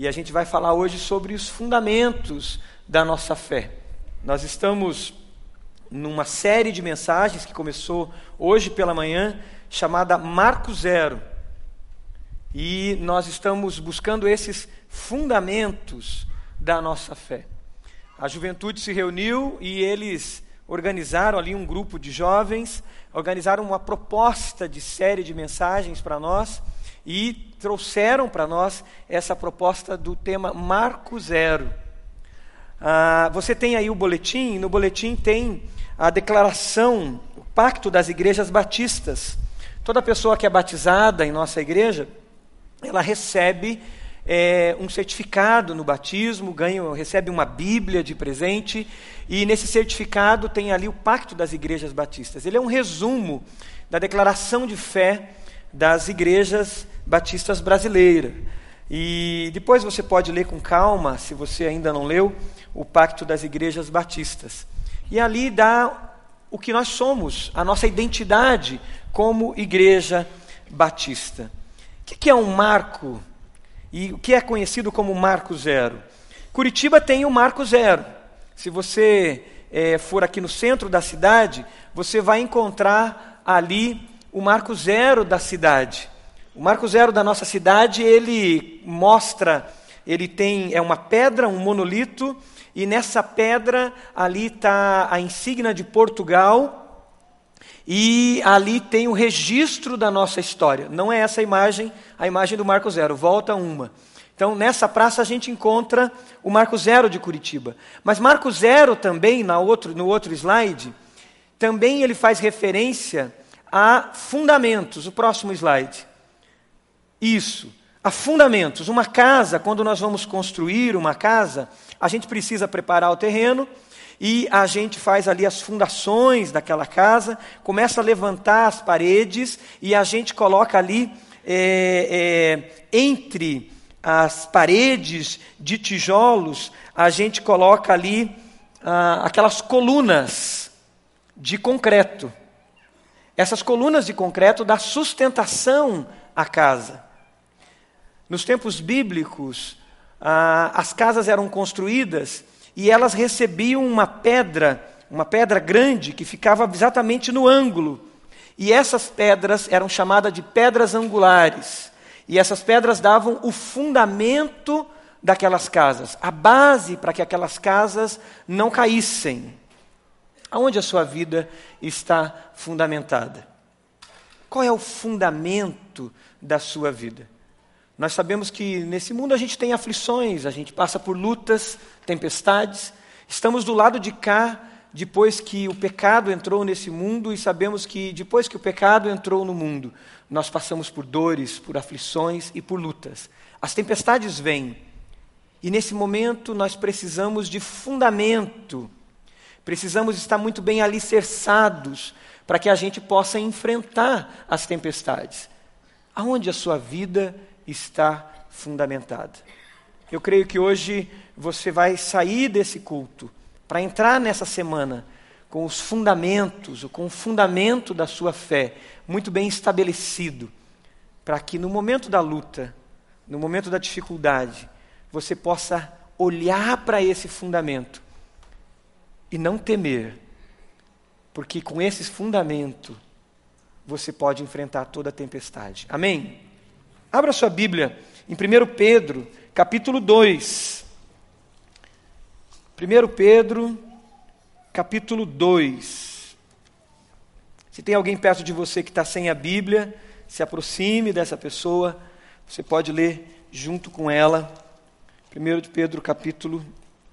e a gente vai falar hoje sobre os fundamentos da nossa fé. Nós estamos numa série de mensagens que começou hoje pela manhã, chamada Marco Zero. E nós estamos buscando esses fundamentos da nossa fé. A juventude se reuniu e eles organizaram ali um grupo de jovens, organizaram uma proposta de série de mensagens para nós e trouxeram para nós essa proposta do tema Marco Zero. Ah, você tem aí o boletim, no boletim tem a declaração, o pacto das igrejas batistas. Toda pessoa que é batizada em nossa igreja, ela recebe é, um certificado no batismo, ganha, recebe uma Bíblia de presente, e nesse certificado tem ali o Pacto das Igrejas Batistas. Ele é um resumo da declaração de fé das igrejas batistas brasileiras. E depois você pode ler com calma, se você ainda não leu, o Pacto das Igrejas Batistas. E ali dá o que nós somos, a nossa identidade como igreja batista. O que é um marco? E o que é conhecido como Marco Zero? Curitiba tem o Marco Zero. Se você é, for aqui no centro da cidade, você vai encontrar ali o Marco Zero da cidade. O Marco Zero da nossa cidade, ele mostra, ele tem, é uma pedra, um monolito, e nessa pedra ali está a insígnia de Portugal, e ali tem o registro da nossa história. Não é essa a imagem, a imagem do Marco Zero, volta uma. Então, nessa praça a gente encontra o Marco Zero de Curitiba. Mas Marco Zero também, na outro, no outro slide, também ele faz referência a fundamentos. O próximo slide. Isso, a fundamentos. Uma casa, quando nós vamos construir uma casa, a gente precisa preparar o terreno, e a gente faz ali as fundações daquela casa, começa a levantar as paredes e a gente coloca ali é, é, entre as paredes de tijolos, a gente coloca ali ah, aquelas colunas de concreto. Essas colunas de concreto dão sustentação à casa. Nos tempos bíblicos, ah, as casas eram construídas e elas recebiam uma pedra, uma pedra grande que ficava exatamente no ângulo. E essas pedras eram chamadas de pedras angulares. E essas pedras davam o fundamento daquelas casas, a base para que aquelas casas não caíssem. Aonde a sua vida está fundamentada? Qual é o fundamento da sua vida? Nós sabemos que nesse mundo a gente tem aflições, a gente passa por lutas, tempestades. Estamos do lado de cá depois que o pecado entrou nesse mundo e sabemos que depois que o pecado entrou no mundo, nós passamos por dores, por aflições e por lutas. As tempestades vêm. E nesse momento nós precisamos de fundamento. Precisamos estar muito bem alicerçados para que a gente possa enfrentar as tempestades. Aonde a sua vida está fundamentada. Eu creio que hoje você vai sair desse culto para entrar nessa semana com os fundamentos, com o fundamento da sua fé muito bem estabelecido, para que no momento da luta, no momento da dificuldade, você possa olhar para esse fundamento e não temer, porque com esse fundamento você pode enfrentar toda a tempestade. Amém? Abra sua Bíblia em 1 Pedro, capítulo 2. 1 Pedro, capítulo 2. Se tem alguém perto de você que está sem a Bíblia, se aproxime dessa pessoa, você pode ler junto com ela. 1 Pedro, capítulo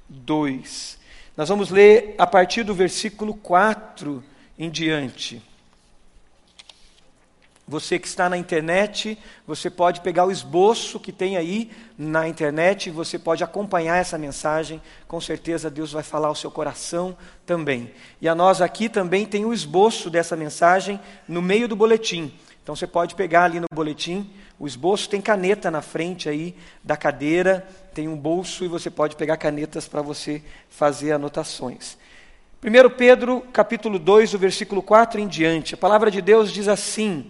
2. Nós vamos ler a partir do versículo 4 em diante. Você que está na internet, você pode pegar o esboço que tem aí na internet, você pode acompanhar essa mensagem, com certeza Deus vai falar ao seu coração também. E a nós aqui também tem o esboço dessa mensagem no meio do boletim. Então você pode pegar ali no boletim, o esboço tem caneta na frente aí da cadeira, tem um bolso e você pode pegar canetas para você fazer anotações. 1 Pedro, capítulo 2, o versículo 4 em diante. A palavra de Deus diz assim: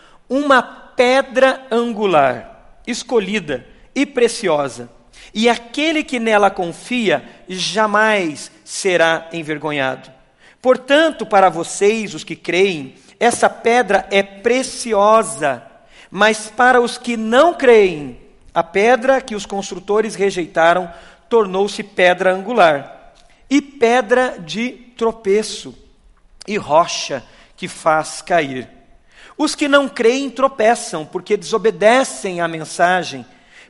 uma pedra angular, escolhida e preciosa, e aquele que nela confia jamais será envergonhado. Portanto, para vocês, os que creem, essa pedra é preciosa, mas para os que não creem, a pedra que os construtores rejeitaram tornou-se pedra angular, e pedra de tropeço, e rocha que faz cair. Os que não creem tropeçam, porque desobedecem à mensagem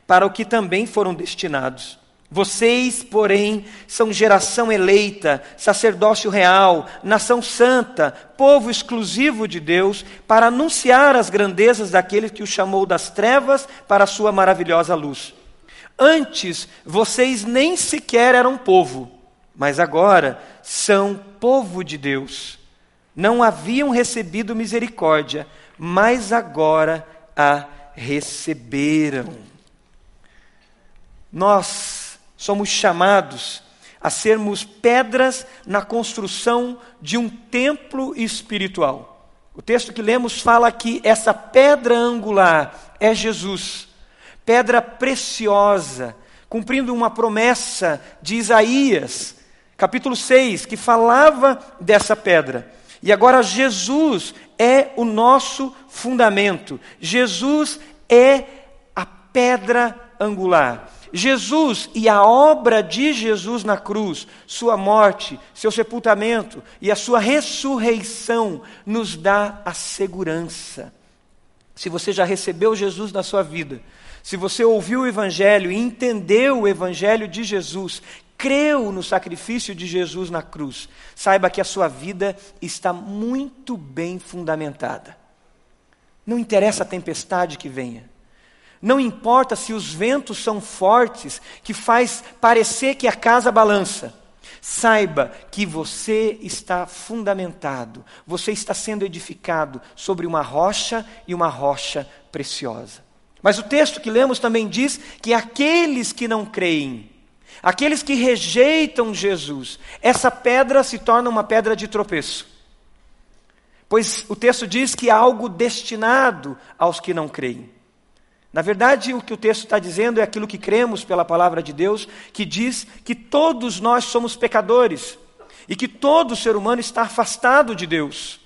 para o que também foram destinados. Vocês, porém, são geração eleita, sacerdócio real, nação santa, povo exclusivo de Deus, para anunciar as grandezas daquele que o chamou das trevas para a sua maravilhosa luz. Antes, vocês nem sequer eram povo, mas agora são povo de Deus. Não haviam recebido misericórdia, mas agora a receberam. Nós somos chamados a sermos pedras na construção de um templo espiritual. O texto que lemos fala que essa pedra angular é Jesus, pedra preciosa, cumprindo uma promessa de Isaías, capítulo 6, que falava dessa pedra. E agora Jesus é o nosso fundamento, Jesus é a pedra angular. Jesus e a obra de Jesus na cruz, sua morte, seu sepultamento e a sua ressurreição nos dá a segurança. Se você já recebeu Jesus na sua vida, se você ouviu o Evangelho e entendeu o Evangelho de Jesus, creu no sacrifício de Jesus na cruz, saiba que a sua vida está muito bem fundamentada. Não interessa a tempestade que venha, não importa se os ventos são fortes, que faz parecer que a casa balança. Saiba que você está fundamentado, você está sendo edificado sobre uma rocha e uma rocha preciosa. Mas o texto que lemos também diz que aqueles que não creem, aqueles que rejeitam Jesus, essa pedra se torna uma pedra de tropeço. Pois o texto diz que há algo destinado aos que não creem. Na verdade, o que o texto está dizendo é aquilo que cremos pela palavra de Deus, que diz que todos nós somos pecadores e que todo ser humano está afastado de Deus.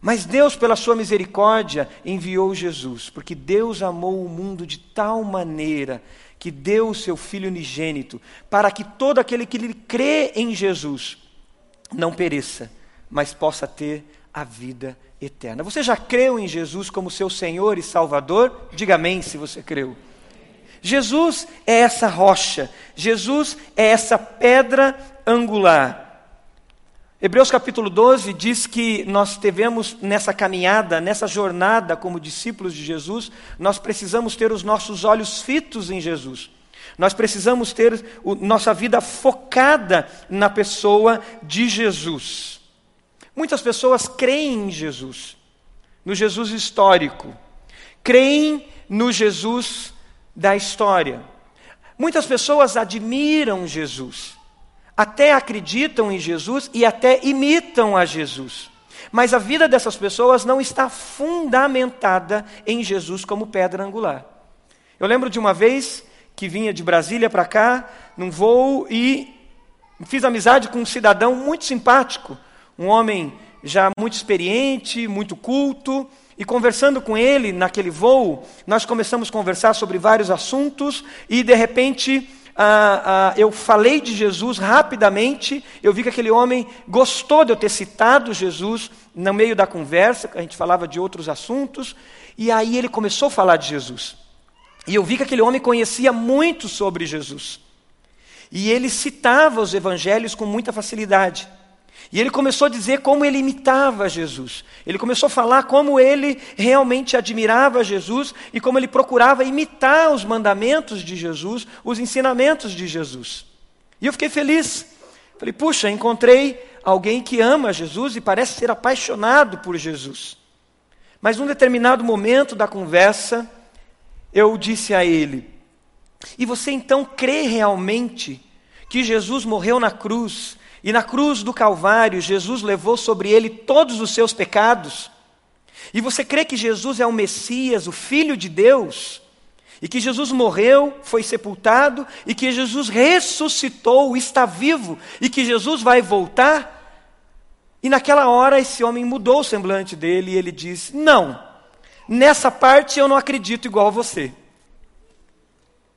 Mas Deus, pela sua misericórdia, enviou Jesus, porque Deus amou o mundo de tal maneira que deu o seu Filho unigênito, para que todo aquele que lhe crê em Jesus não pereça, mas possa ter a vida eterna. Você já creu em Jesus como seu Senhor e Salvador? Diga amém se você creu. Jesus é essa rocha, Jesus é essa pedra angular. Hebreus capítulo 12 diz que nós devemos, nessa caminhada, nessa jornada como discípulos de Jesus, nós precisamos ter os nossos olhos fitos em Jesus. Nós precisamos ter o, nossa vida focada na pessoa de Jesus. Muitas pessoas creem em Jesus, no Jesus histórico, creem no Jesus da história. Muitas pessoas admiram Jesus, até acreditam em Jesus e até imitam a Jesus. Mas a vida dessas pessoas não está fundamentada em Jesus como pedra angular. Eu lembro de uma vez que vinha de Brasília para cá, num voo, e fiz amizade com um cidadão muito simpático, um homem já muito experiente, muito culto, e conversando com ele naquele voo, nós começamos a conversar sobre vários assuntos, e de repente ah, ah, eu falei de Jesus rapidamente, eu vi que aquele homem gostou de eu ter citado Jesus no meio da conversa, a gente falava de outros assuntos, e aí ele começou a falar de Jesus. E eu vi que aquele homem conhecia muito sobre Jesus. E ele citava os evangelhos com muita facilidade. E ele começou a dizer como ele imitava Jesus. Ele começou a falar como ele realmente admirava Jesus e como ele procurava imitar os mandamentos de Jesus, os ensinamentos de Jesus. E eu fiquei feliz. Falei, puxa, encontrei alguém que ama Jesus e parece ser apaixonado por Jesus. Mas num determinado momento da conversa, eu disse a ele: E você então crê realmente que Jesus morreu na cruz e na cruz do Calvário, Jesus levou sobre ele todos os seus pecados. E você crê que Jesus é o Messias, o Filho de Deus? E que Jesus morreu, foi sepultado, e que Jesus ressuscitou, está vivo, e que Jesus vai voltar? E naquela hora esse homem mudou o semblante dele e ele disse: Não, nessa parte eu não acredito igual a você.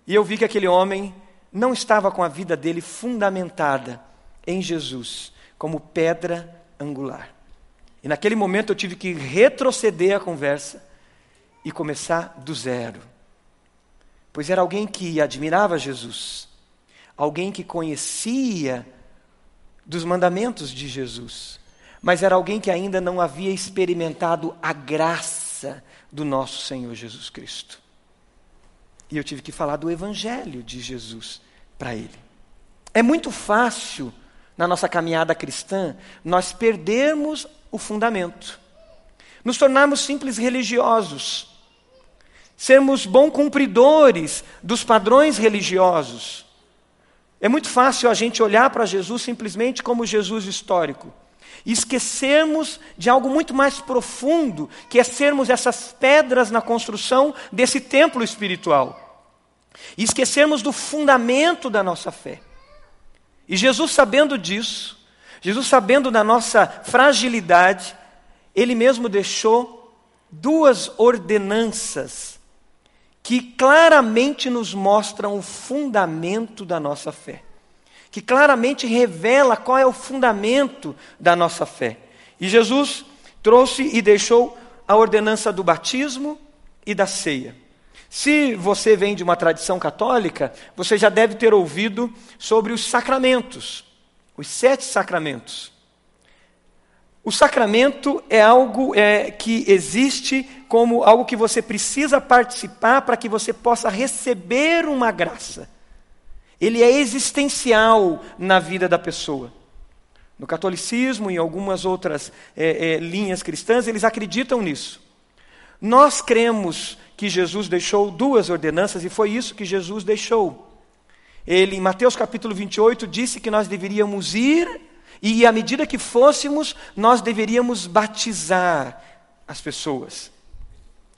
E eu vi que aquele homem não estava com a vida dele fundamentada em Jesus como pedra angular. E naquele momento eu tive que retroceder a conversa e começar do zero. Pois era alguém que admirava Jesus, alguém que conhecia dos mandamentos de Jesus, mas era alguém que ainda não havia experimentado a graça do nosso Senhor Jesus Cristo. E eu tive que falar do Evangelho de Jesus para ele. É muito fácil na nossa caminhada cristã, nós perdermos o fundamento, nos tornarmos simples religiosos, sermos bons cumpridores dos padrões religiosos. É muito fácil a gente olhar para Jesus simplesmente como Jesus histórico e esquecermos de algo muito mais profundo, que é sermos essas pedras na construção desse templo espiritual. E esquecermos do fundamento da nossa fé. E Jesus, sabendo disso, Jesus, sabendo da nossa fragilidade, ele mesmo deixou duas ordenanças que claramente nos mostram o fundamento da nossa fé, que claramente revela qual é o fundamento da nossa fé. E Jesus trouxe e deixou a ordenança do batismo e da ceia. Se você vem de uma tradição católica, você já deve ter ouvido sobre os sacramentos, os sete sacramentos. O sacramento é algo é, que existe como algo que você precisa participar para que você possa receber uma graça. Ele é existencial na vida da pessoa. No catolicismo e em algumas outras é, é, linhas cristãs, eles acreditam nisso. Nós cremos que Jesus deixou duas ordenanças e foi isso que Jesus deixou. Ele, em Mateus capítulo 28, disse que nós deveríamos ir e, à medida que fôssemos, nós deveríamos batizar as pessoas.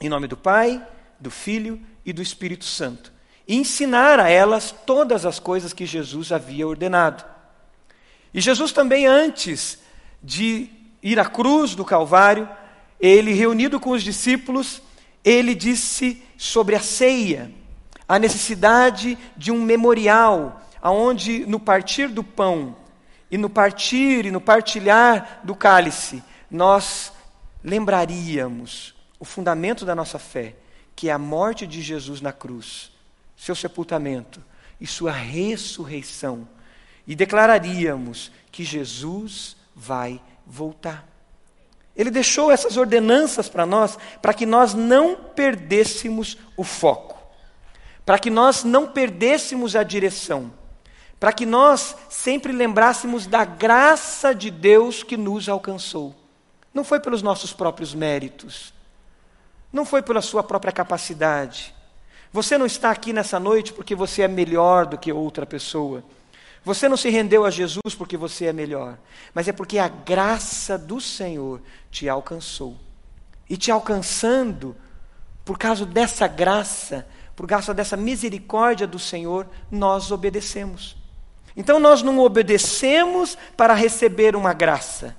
Em nome do Pai, do Filho e do Espírito Santo. E ensinar a elas todas as coisas que Jesus havia ordenado. E Jesus também, antes de ir à cruz do Calvário, ele, reunido com os discípulos, ele disse sobre a ceia, a necessidade de um memorial, aonde no partir do pão e no partir e no partilhar do cálice, nós lembraríamos o fundamento da nossa fé, que é a morte de Jesus na cruz, seu sepultamento e sua ressurreição, e declararíamos que Jesus vai voltar. Ele deixou essas ordenanças para nós, para que nós não perdêssemos o foco, para que nós não perdêssemos a direção, para que nós sempre lembrássemos da graça de Deus que nos alcançou. Não foi pelos nossos próprios méritos, não foi pela sua própria capacidade. Você não está aqui nessa noite porque você é melhor do que outra pessoa. Você não se rendeu a Jesus porque você é melhor, mas é porque a graça do Senhor te alcançou. E te alcançando, por causa dessa graça, por causa dessa misericórdia do Senhor, nós obedecemos. Então nós não obedecemos para receber uma graça.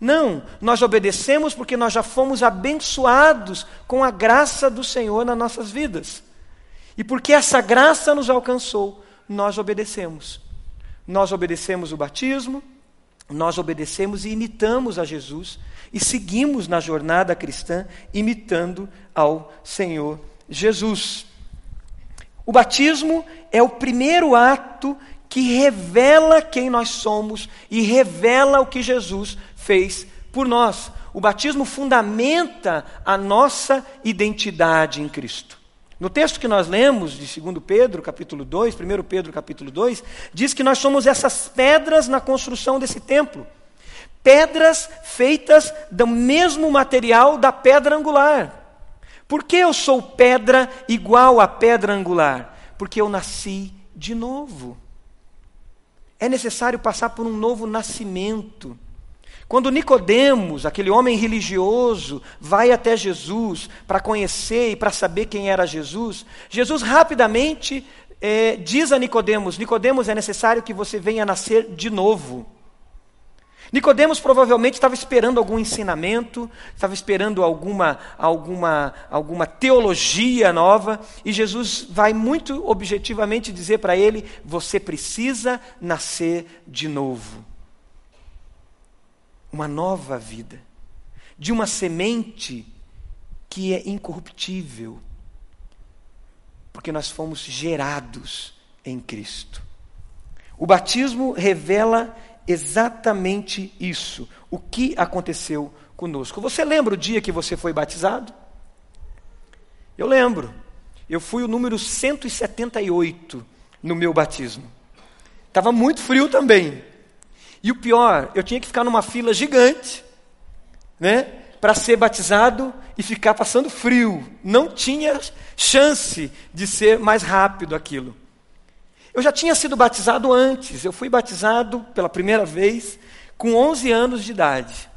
Não, nós obedecemos porque nós já fomos abençoados com a graça do Senhor nas nossas vidas. E porque essa graça nos alcançou, nós obedecemos. Nós obedecemos o batismo, nós obedecemos e imitamos a Jesus e seguimos na jornada cristã imitando ao Senhor Jesus. O batismo é o primeiro ato que revela quem nós somos e revela o que Jesus fez por nós. O batismo fundamenta a nossa identidade em Cristo. No texto que nós lemos de 2 Pedro, capítulo 2, 1 Pedro, capítulo 2, diz que nós somos essas pedras na construção desse templo. Pedras feitas do mesmo material da pedra angular. Por que eu sou pedra igual à pedra angular? Porque eu nasci de novo. É necessário passar por um novo nascimento. Quando Nicodemos, aquele homem religioso, vai até Jesus para conhecer e para saber quem era Jesus, Jesus rapidamente é, diz a Nicodemos: Nicodemos, é necessário que você venha nascer de novo. Nicodemos provavelmente estava esperando algum ensinamento, estava esperando alguma, alguma, alguma teologia nova, e Jesus vai muito objetivamente dizer para ele: você precisa nascer de novo. Uma nova vida, de uma semente que é incorruptível, porque nós fomos gerados em Cristo. O batismo revela exatamente isso. O que aconteceu conosco. Você lembra o dia que você foi batizado? Eu lembro. Eu fui o número 178 no meu batismo. Estava muito frio também. E o pior, eu tinha que ficar numa fila gigante, né? Para ser batizado e ficar passando frio. Não tinha chance de ser mais rápido aquilo. Eu já tinha sido batizado antes, eu fui batizado pela primeira vez com 11 anos de idade.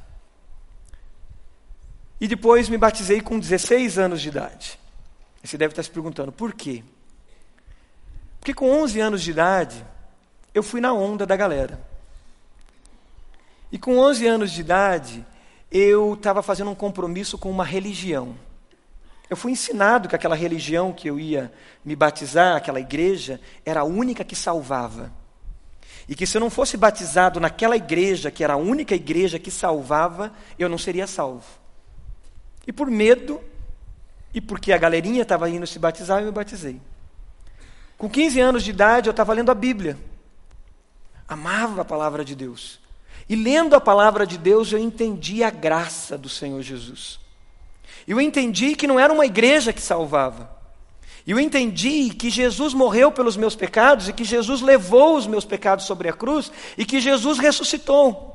E depois me batizei com 16 anos de idade. Você deve estar se perguntando, por quê? Porque com 11 anos de idade, eu fui na onda da galera. E com 11 anos de idade, eu estava fazendo um compromisso com uma religião. Eu fui ensinado que aquela religião que eu ia me batizar, aquela igreja, era a única que salvava. E que se eu não fosse batizado naquela igreja, que era a única igreja que salvava, eu não seria salvo. E por medo, e porque a galerinha estava indo se batizar, eu me batizei. Com 15 anos de idade, eu estava lendo a Bíblia. Amava a palavra de Deus. E lendo a palavra de Deus, eu entendi a graça do Senhor Jesus. Eu entendi que não era uma igreja que salvava. Eu entendi que Jesus morreu pelos meus pecados e que Jesus levou os meus pecados sobre a cruz e que Jesus ressuscitou.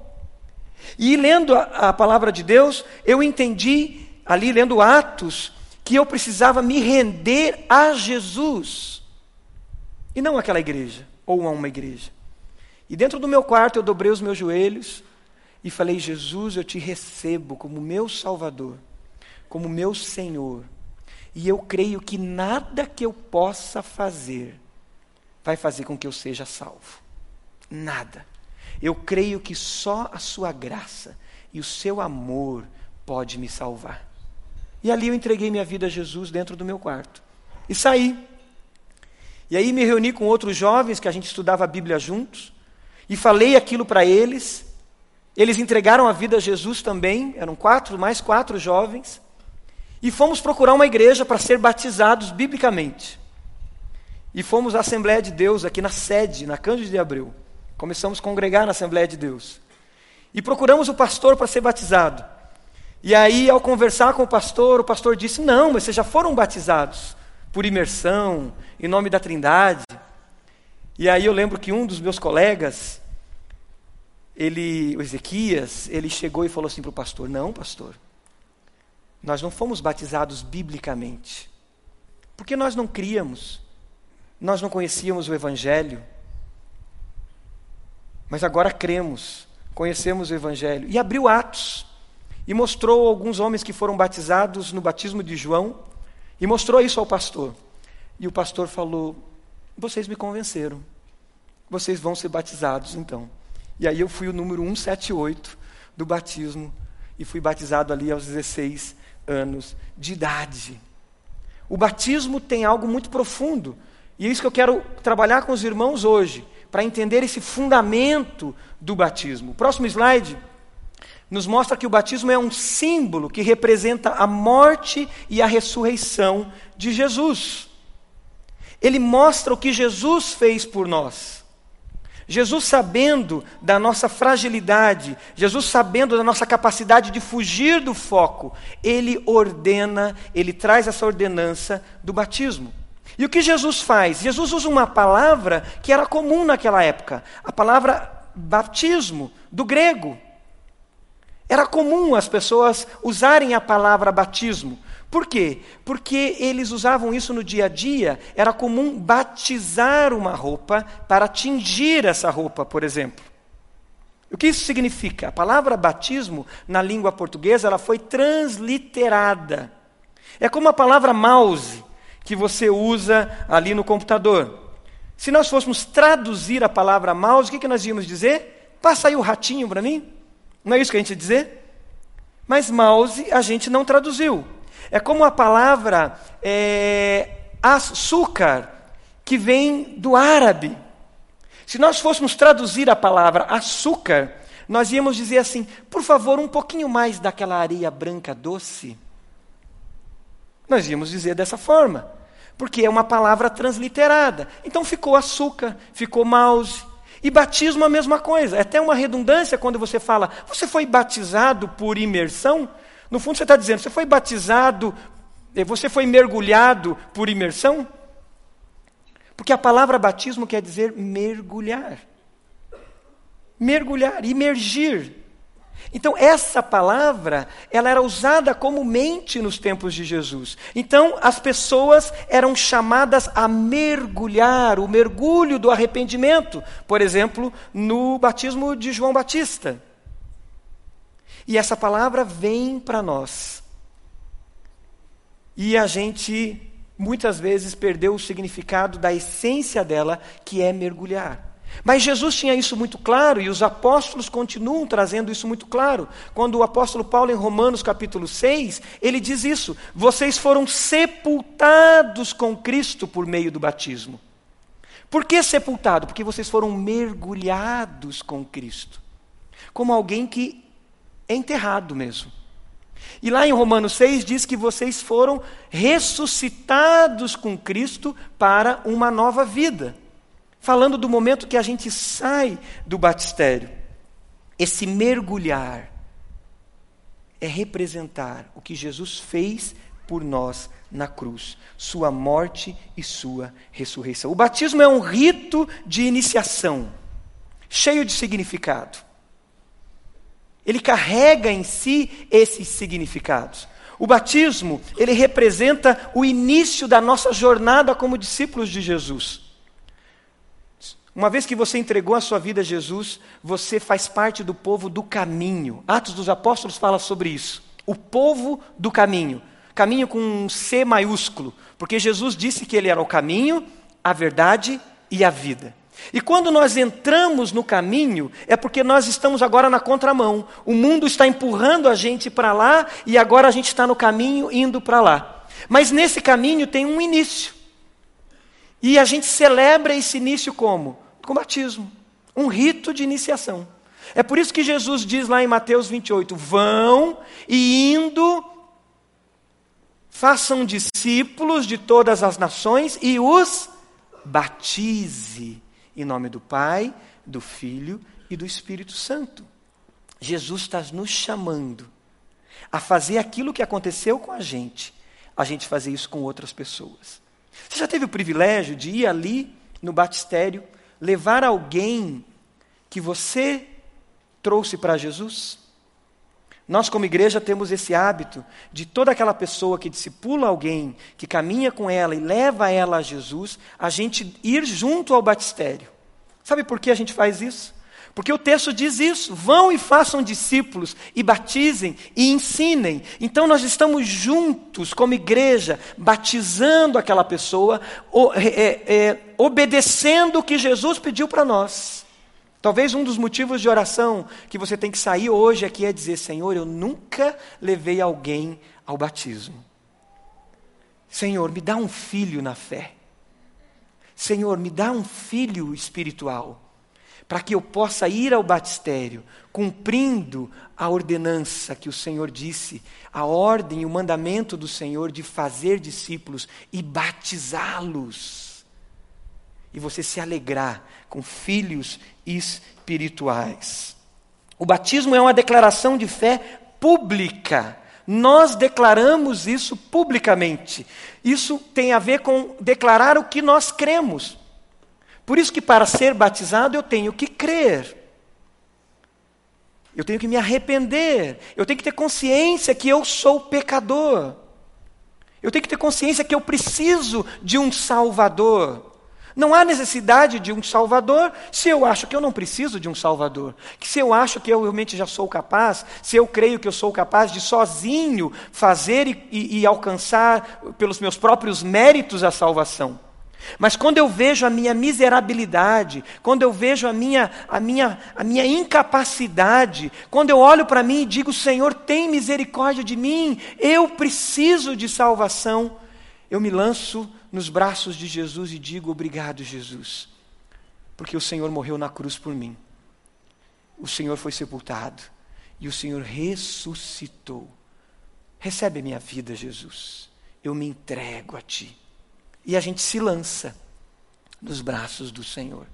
E lendo a, a palavra de Deus, eu entendi, ali lendo Atos, que eu precisava me render a Jesus e não àquela igreja ou a uma igreja. E dentro do meu quarto eu dobrei os meus joelhos e falei: Jesus, eu te recebo como meu Salvador como meu Senhor, e eu creio que nada que eu possa fazer vai fazer com que eu seja salvo. Nada. Eu creio que só a sua graça e o seu amor pode me salvar. E ali eu entreguei minha vida a Jesus dentro do meu quarto. E saí. E aí me reuni com outros jovens que a gente estudava a Bíblia juntos e falei aquilo para eles. Eles entregaram a vida a Jesus também, eram quatro, mais quatro jovens. E fomos procurar uma igreja para ser batizados biblicamente. E fomos à Assembleia de Deus, aqui na sede, na Cândido de Abreu. Começamos a congregar na Assembleia de Deus. E procuramos o pastor para ser batizado. E aí, ao conversar com o pastor, o pastor disse: Não, mas vocês já foram batizados por imersão, em nome da Trindade. E aí eu lembro que um dos meus colegas, ele, o Ezequias, ele chegou e falou assim para o pastor: Não, pastor, nós não fomos batizados biblicamente. Porque nós não criamos, nós não conhecíamos o Evangelho. Mas agora cremos, conhecemos o Evangelho. E abriu Atos e mostrou alguns homens que foram batizados no batismo de João e mostrou isso ao pastor. E o pastor falou: Vocês me convenceram, vocês vão ser batizados então. E aí eu fui o número 178 do batismo e fui batizado ali aos 16 anos de idade. O batismo tem algo muito profundo, e é isso que eu quero trabalhar com os irmãos hoje, para entender esse fundamento do batismo. O próximo slide nos mostra que o batismo é um símbolo que representa a morte e a ressurreição de Jesus. Ele mostra o que Jesus fez por nós. Jesus sabendo da nossa fragilidade, Jesus sabendo da nossa capacidade de fugir do foco, ele ordena, ele traz essa ordenança do batismo. E o que Jesus faz? Jesus usa uma palavra que era comum naquela época, a palavra batismo, do grego. Era comum as pessoas usarem a palavra batismo. Por quê? Porque eles usavam isso no dia a dia, era comum batizar uma roupa para tingir essa roupa, por exemplo. O que isso significa? A palavra batismo, na língua portuguesa, ela foi transliterada. É como a palavra mouse, que você usa ali no computador. Se nós fôssemos traduzir a palavra mouse, o que, que nós íamos dizer? Passa aí o ratinho para mim. Não é isso que a gente ia dizer? Mas mouse a gente não traduziu. É como a palavra é, açúcar, que vem do árabe. Se nós fôssemos traduzir a palavra açúcar, nós íamos dizer assim: por favor, um pouquinho mais daquela areia branca doce. Nós íamos dizer dessa forma, porque é uma palavra transliterada. Então ficou açúcar, ficou mouse. E batismo a mesma coisa. É até uma redundância quando você fala, você foi batizado por imersão? No fundo, você está dizendo: você foi batizado, eh, você foi mergulhado por imersão? Porque a palavra batismo quer dizer mergulhar. Mergulhar, imergir. Então, essa palavra, ela era usada comumente nos tempos de Jesus. Então, as pessoas eram chamadas a mergulhar, o mergulho do arrependimento. Por exemplo, no batismo de João Batista. E essa palavra vem para nós. E a gente muitas vezes perdeu o significado da essência dela, que é mergulhar. Mas Jesus tinha isso muito claro e os apóstolos continuam trazendo isso muito claro. Quando o apóstolo Paulo, em Romanos capítulo 6, ele diz isso: vocês foram sepultados com Cristo por meio do batismo. Por que sepultado? Porque vocês foram mergulhados com Cristo. Como alguém que é enterrado mesmo. E lá em Romanos 6 diz que vocês foram ressuscitados com Cristo para uma nova vida. Falando do momento que a gente sai do batistério. Esse mergulhar é representar o que Jesus fez por nós na cruz, sua morte e sua ressurreição. O batismo é um rito de iniciação, cheio de significado. Ele carrega em si esses significados. O batismo, ele representa o início da nossa jornada como discípulos de Jesus. Uma vez que você entregou a sua vida a Jesus, você faz parte do povo do caminho. Atos dos Apóstolos fala sobre isso. O povo do caminho. Caminho com um C maiúsculo, porque Jesus disse que ele era o caminho, a verdade e a vida. E quando nós entramos no caminho, é porque nós estamos agora na contramão. O mundo está empurrando a gente para lá e agora a gente está no caminho indo para lá. Mas nesse caminho tem um início. E a gente celebra esse início como? Com batismo. Um rito de iniciação. É por isso que Jesus diz lá em Mateus 28: Vão e indo, façam discípulos de todas as nações e os batize em nome do Pai, do Filho e do Espírito Santo. Jesus está nos chamando a fazer aquilo que aconteceu com a gente, a gente fazer isso com outras pessoas. Você já teve o privilégio de ir ali no batistério, levar alguém que você trouxe para Jesus? Nós, como igreja, temos esse hábito de toda aquela pessoa que discipula alguém, que caminha com ela e leva ela a Jesus, a gente ir junto ao batistério. Sabe por que a gente faz isso? Porque o texto diz isso: vão e façam discípulos, e batizem, e ensinem. Então nós estamos juntos, como igreja, batizando aquela pessoa, é, é, é, obedecendo o que Jesus pediu para nós. Talvez um dos motivos de oração que você tem que sair hoje aqui é dizer: Senhor, eu nunca levei alguém ao batismo. Senhor, me dá um filho na fé. Senhor, me dá um filho espiritual, para que eu possa ir ao batistério, cumprindo a ordenança que o Senhor disse, a ordem e o mandamento do Senhor de fazer discípulos e batizá-los. E você se alegrar com filhos espirituais. O batismo é uma declaração de fé pública. Nós declaramos isso publicamente. Isso tem a ver com declarar o que nós cremos. Por isso que para ser batizado eu tenho que crer. Eu tenho que me arrepender. Eu tenho que ter consciência que eu sou pecador. Eu tenho que ter consciência que eu preciso de um Salvador. Não há necessidade de um Salvador se eu acho que eu não preciso de um Salvador. Que se eu acho que eu realmente já sou capaz, se eu creio que eu sou capaz de sozinho fazer e, e, e alcançar pelos meus próprios méritos a salvação. Mas quando eu vejo a minha miserabilidade, quando eu vejo a minha, a minha, a minha incapacidade, quando eu olho para mim e digo, Senhor, tem misericórdia de mim, eu preciso de salvação, eu me lanço nos braços de Jesus e digo, obrigado, Jesus, porque o Senhor morreu na cruz por mim, o Senhor foi sepultado e o Senhor ressuscitou. Recebe a minha vida, Jesus, eu me entrego a Ti e a gente se lança nos braços do Senhor.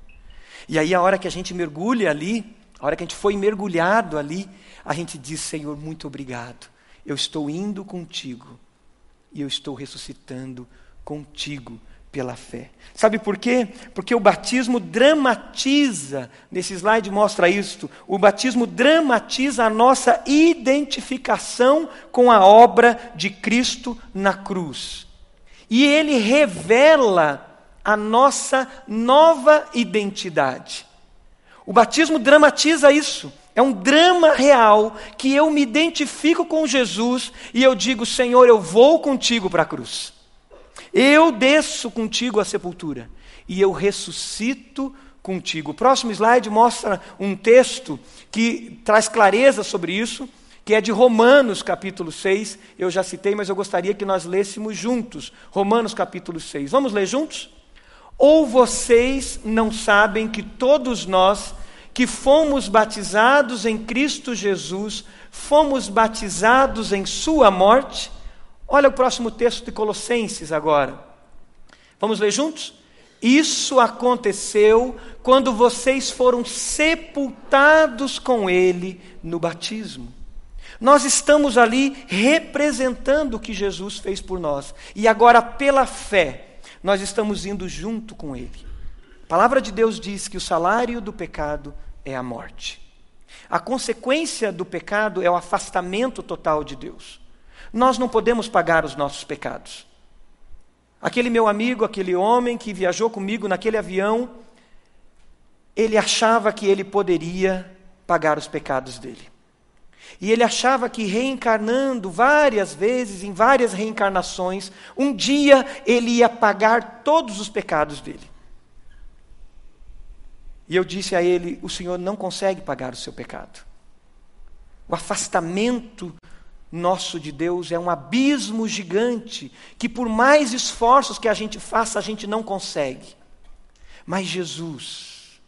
E aí, a hora que a gente mergulha ali, a hora que a gente foi mergulhado ali, a gente diz: Senhor, muito obrigado. Eu estou indo contigo e eu estou ressuscitando contigo pela fé. Sabe por quê? Porque o batismo dramatiza, nesse slide mostra isto, o batismo dramatiza a nossa identificação com a obra de Cristo na cruz. E ele revela a nossa nova identidade. O batismo dramatiza isso. É um drama real que eu me identifico com Jesus e eu digo: Senhor, eu vou contigo para a cruz. Eu desço contigo à sepultura e eu ressuscito contigo. O próximo slide mostra um texto que traz clareza sobre isso que é de Romanos capítulo 6. Eu já citei, mas eu gostaria que nós lêssemos juntos. Romanos capítulo 6. Vamos ler juntos? Ou vocês não sabem que todos nós que fomos batizados em Cristo Jesus, fomos batizados em Sua morte? Olha o próximo texto de Colossenses agora. Vamos ler juntos? Isso aconteceu quando vocês foram sepultados com Ele no batismo nós estamos ali representando o que Jesus fez por nós. E agora, pela fé, nós estamos indo junto com Ele. A palavra de Deus diz que o salário do pecado é a morte. A consequência do pecado é o afastamento total de Deus. Nós não podemos pagar os nossos pecados. Aquele meu amigo, aquele homem que viajou comigo naquele avião, ele achava que ele poderia pagar os pecados dele. E ele achava que reencarnando várias vezes, em várias reencarnações, um dia ele ia pagar todos os pecados dele. E eu disse a ele: o Senhor não consegue pagar o seu pecado. O afastamento nosso de Deus é um abismo gigante, que por mais esforços que a gente faça, a gente não consegue. Mas Jesus,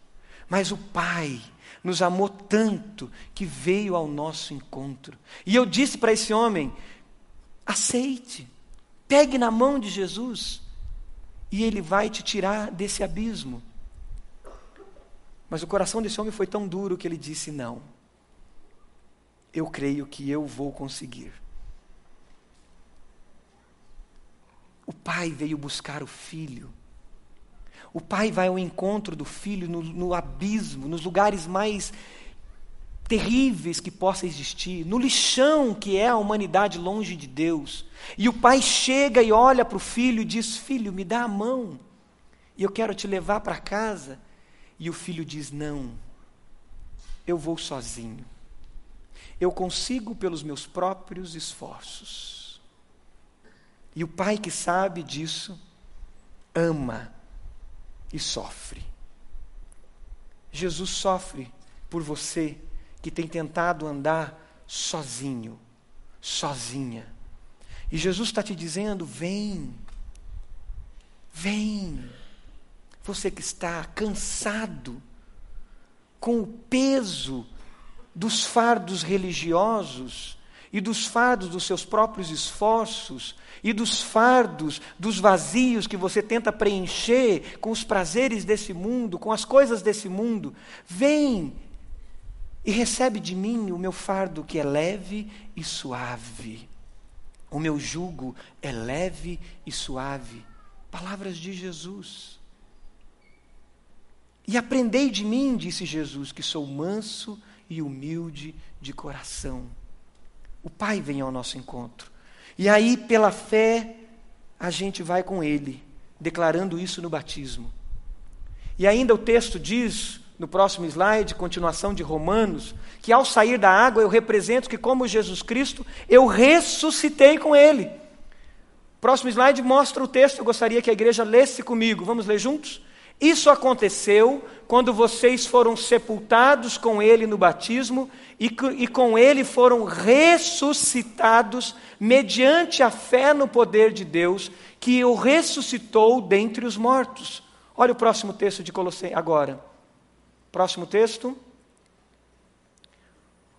mas o Pai, nos amou tanto que veio ao nosso encontro. E eu disse para esse homem: aceite, pegue na mão de Jesus, e ele vai te tirar desse abismo. Mas o coração desse homem foi tão duro que ele disse: não, eu creio que eu vou conseguir. O pai veio buscar o filho o pai vai ao encontro do filho no, no abismo, nos lugares mais terríveis que possa existir, no lixão que é a humanidade longe de Deus. E o pai chega e olha para o filho e diz: Filho, me dá a mão, e eu quero te levar para casa. E o filho diz: Não, eu vou sozinho. Eu consigo pelos meus próprios esforços. E o pai que sabe disso, ama e sofre. Jesus sofre por você que tem tentado andar sozinho, sozinha. E Jesus está te dizendo: vem, vem. Você que está cansado com o peso dos fardos religiosos, e dos fardos dos seus próprios esforços e dos fardos, dos vazios que você tenta preencher com os prazeres desse mundo, com as coisas desse mundo, vem e recebe de mim o meu fardo que é leve e suave. O meu jugo é leve e suave. Palavras de Jesus. E aprendei de mim, disse Jesus, que sou manso e humilde de coração. O Pai vem ao nosso encontro. E aí, pela fé, a gente vai com Ele, declarando isso no batismo. E ainda o texto diz, no próximo slide, continuação de Romanos, que ao sair da água eu represento que, como Jesus Cristo, eu ressuscitei com Ele. Próximo slide mostra o texto, eu gostaria que a igreja lesse comigo. Vamos ler juntos? Isso aconteceu quando vocês foram sepultados com Ele no batismo e, e com Ele foram ressuscitados mediante a fé no poder de Deus que o ressuscitou dentre os mortos. Olha o próximo texto de Colossenses agora. Próximo texto.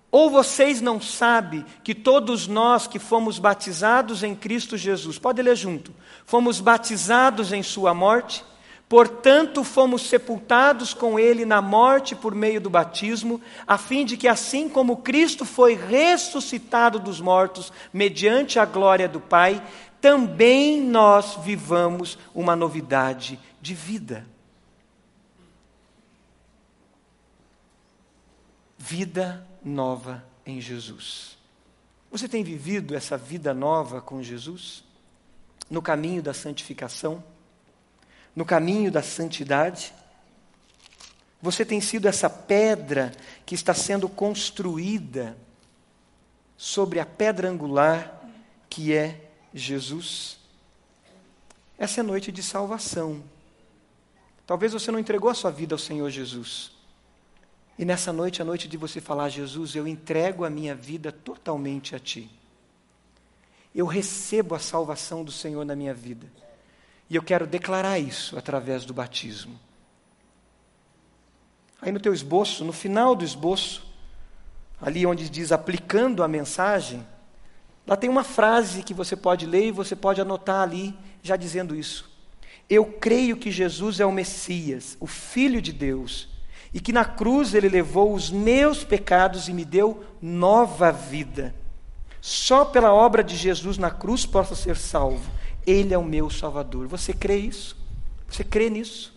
Ou vocês não sabem que todos nós que fomos batizados em Cristo Jesus, pode ler junto, fomos batizados em Sua morte? Portanto, fomos sepultados com ele na morte por meio do batismo, a fim de que, assim como Cristo foi ressuscitado dos mortos mediante a glória do Pai, também nós vivamos uma novidade de vida. Vida nova em Jesus. Você tem vivido essa vida nova com Jesus? No caminho da santificação? No caminho da santidade. Você tem sido essa pedra que está sendo construída sobre a pedra angular que é Jesus. Essa é noite de salvação. Talvez você não entregou a sua vida ao Senhor Jesus. E nessa noite a noite de você falar: Jesus, eu entrego a minha vida totalmente a Ti. Eu recebo a salvação do Senhor na minha vida. E eu quero declarar isso através do batismo. Aí no teu esboço, no final do esboço, ali onde diz aplicando a mensagem, lá tem uma frase que você pode ler e você pode anotar ali, já dizendo isso. Eu creio que Jesus é o Messias, o Filho de Deus, e que na cruz ele levou os meus pecados e me deu nova vida. Só pela obra de Jesus na cruz posso ser salvo. Ele é o meu Salvador. Você crê isso? Você crê nisso?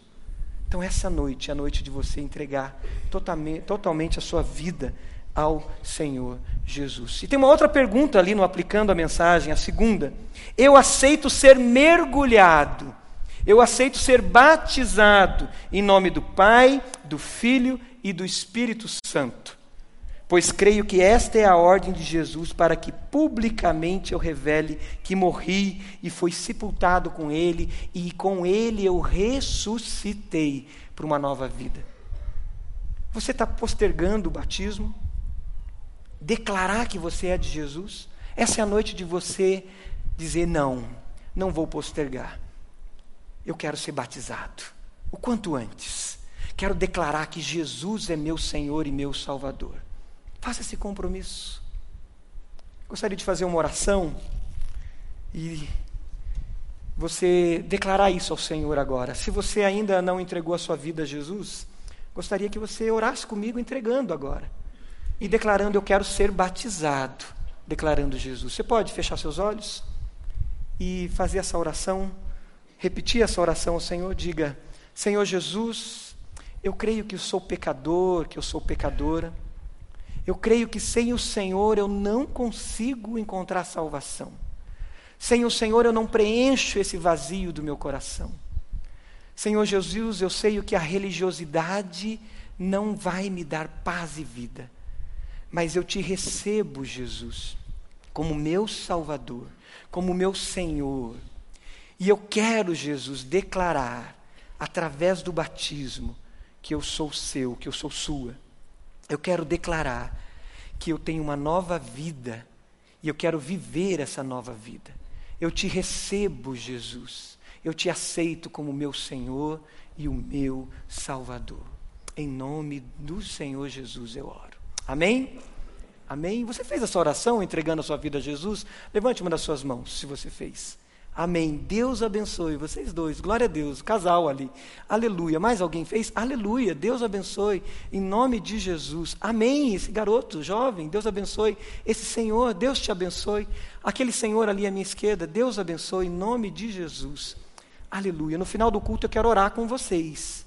Então, essa noite é a noite de você entregar totalmente, totalmente a sua vida ao Senhor Jesus. E tem uma outra pergunta ali no aplicando a mensagem, a segunda. Eu aceito ser mergulhado, eu aceito ser batizado em nome do Pai, do Filho e do Espírito Santo pois creio que esta é a ordem de Jesus para que publicamente eu revele que morri e fui sepultado com ele, e com ele eu ressuscitei para uma nova vida. Você está postergando o batismo? Declarar que você é de Jesus? Essa é a noite de você dizer: não, não vou postergar. Eu quero ser batizado. O quanto antes. Quero declarar que Jesus é meu Senhor e meu Salvador. Faça esse compromisso. Gostaria de fazer uma oração e você declarar isso ao Senhor agora. Se você ainda não entregou a sua vida a Jesus, gostaria que você orasse comigo entregando agora e declarando: Eu quero ser batizado, declarando Jesus. Você pode fechar seus olhos e fazer essa oração, repetir essa oração ao Senhor. Diga: Senhor Jesus, eu creio que eu sou pecador, que eu sou pecadora. Eu creio que sem o Senhor eu não consigo encontrar salvação. Sem o Senhor eu não preencho esse vazio do meu coração. Senhor Jesus, eu sei que a religiosidade não vai me dar paz e vida. Mas eu te recebo, Jesus, como meu Salvador, como meu Senhor. E eu quero, Jesus, declarar, através do batismo, que eu sou seu, que eu sou sua eu quero declarar que eu tenho uma nova vida e eu quero viver essa nova vida. Eu te recebo, Jesus. Eu te aceito como meu Senhor e o meu Salvador. Em nome do Senhor Jesus eu oro. Amém? Amém? Você fez essa oração entregando a sua vida a Jesus? Levante uma das suas mãos, se você fez. Amém. Deus abençoe vocês dois. Glória a Deus. Casal ali. Aleluia. Mais alguém fez? Aleluia. Deus abençoe. Em nome de Jesus. Amém. Esse garoto jovem, Deus abençoe. Esse senhor, Deus te abençoe. Aquele senhor ali à minha esquerda, Deus abençoe. Em nome de Jesus. Aleluia. No final do culto eu quero orar com vocês.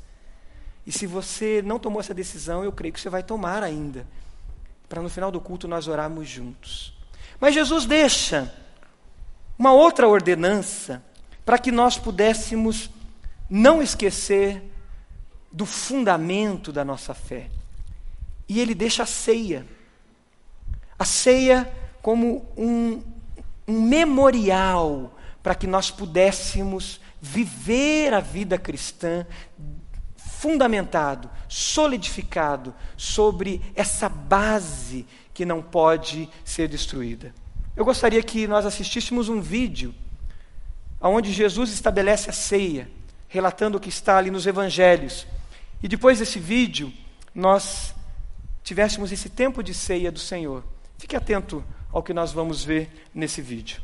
E se você não tomou essa decisão, eu creio que você vai tomar ainda. Para no final do culto nós orarmos juntos. Mas Jesus deixa uma outra ordenança para que nós pudéssemos não esquecer do fundamento da nossa fé. E ele deixa a ceia. A ceia como um, um memorial para que nós pudéssemos viver a vida cristã fundamentado, solidificado sobre essa base que não pode ser destruída. Eu gostaria que nós assistíssemos um vídeo onde Jesus estabelece a ceia, relatando o que está ali nos evangelhos. E depois desse vídeo, nós tivéssemos esse tempo de ceia do Senhor. Fique atento ao que nós vamos ver nesse vídeo.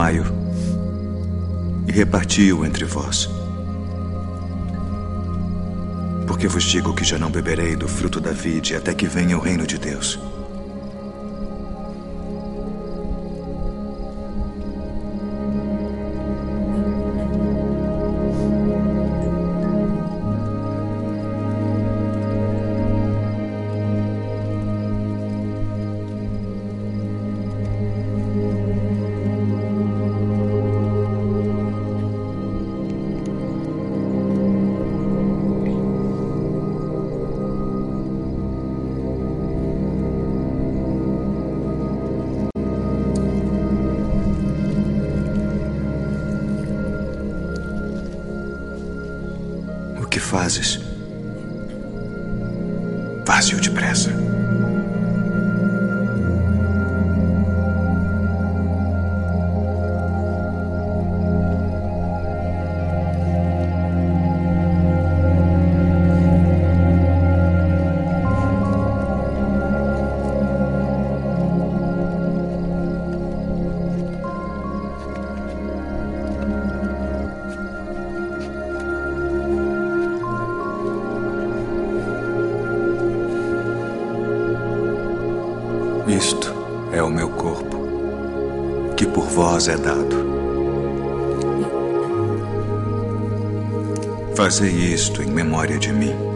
Tomai-o e reparti-o entre vós. Porque vos digo que já não beberei do fruto da vide até que venha o reino de Deus. Fazes. Faze-o depressa. É dado. Fazei isto em memória de mim.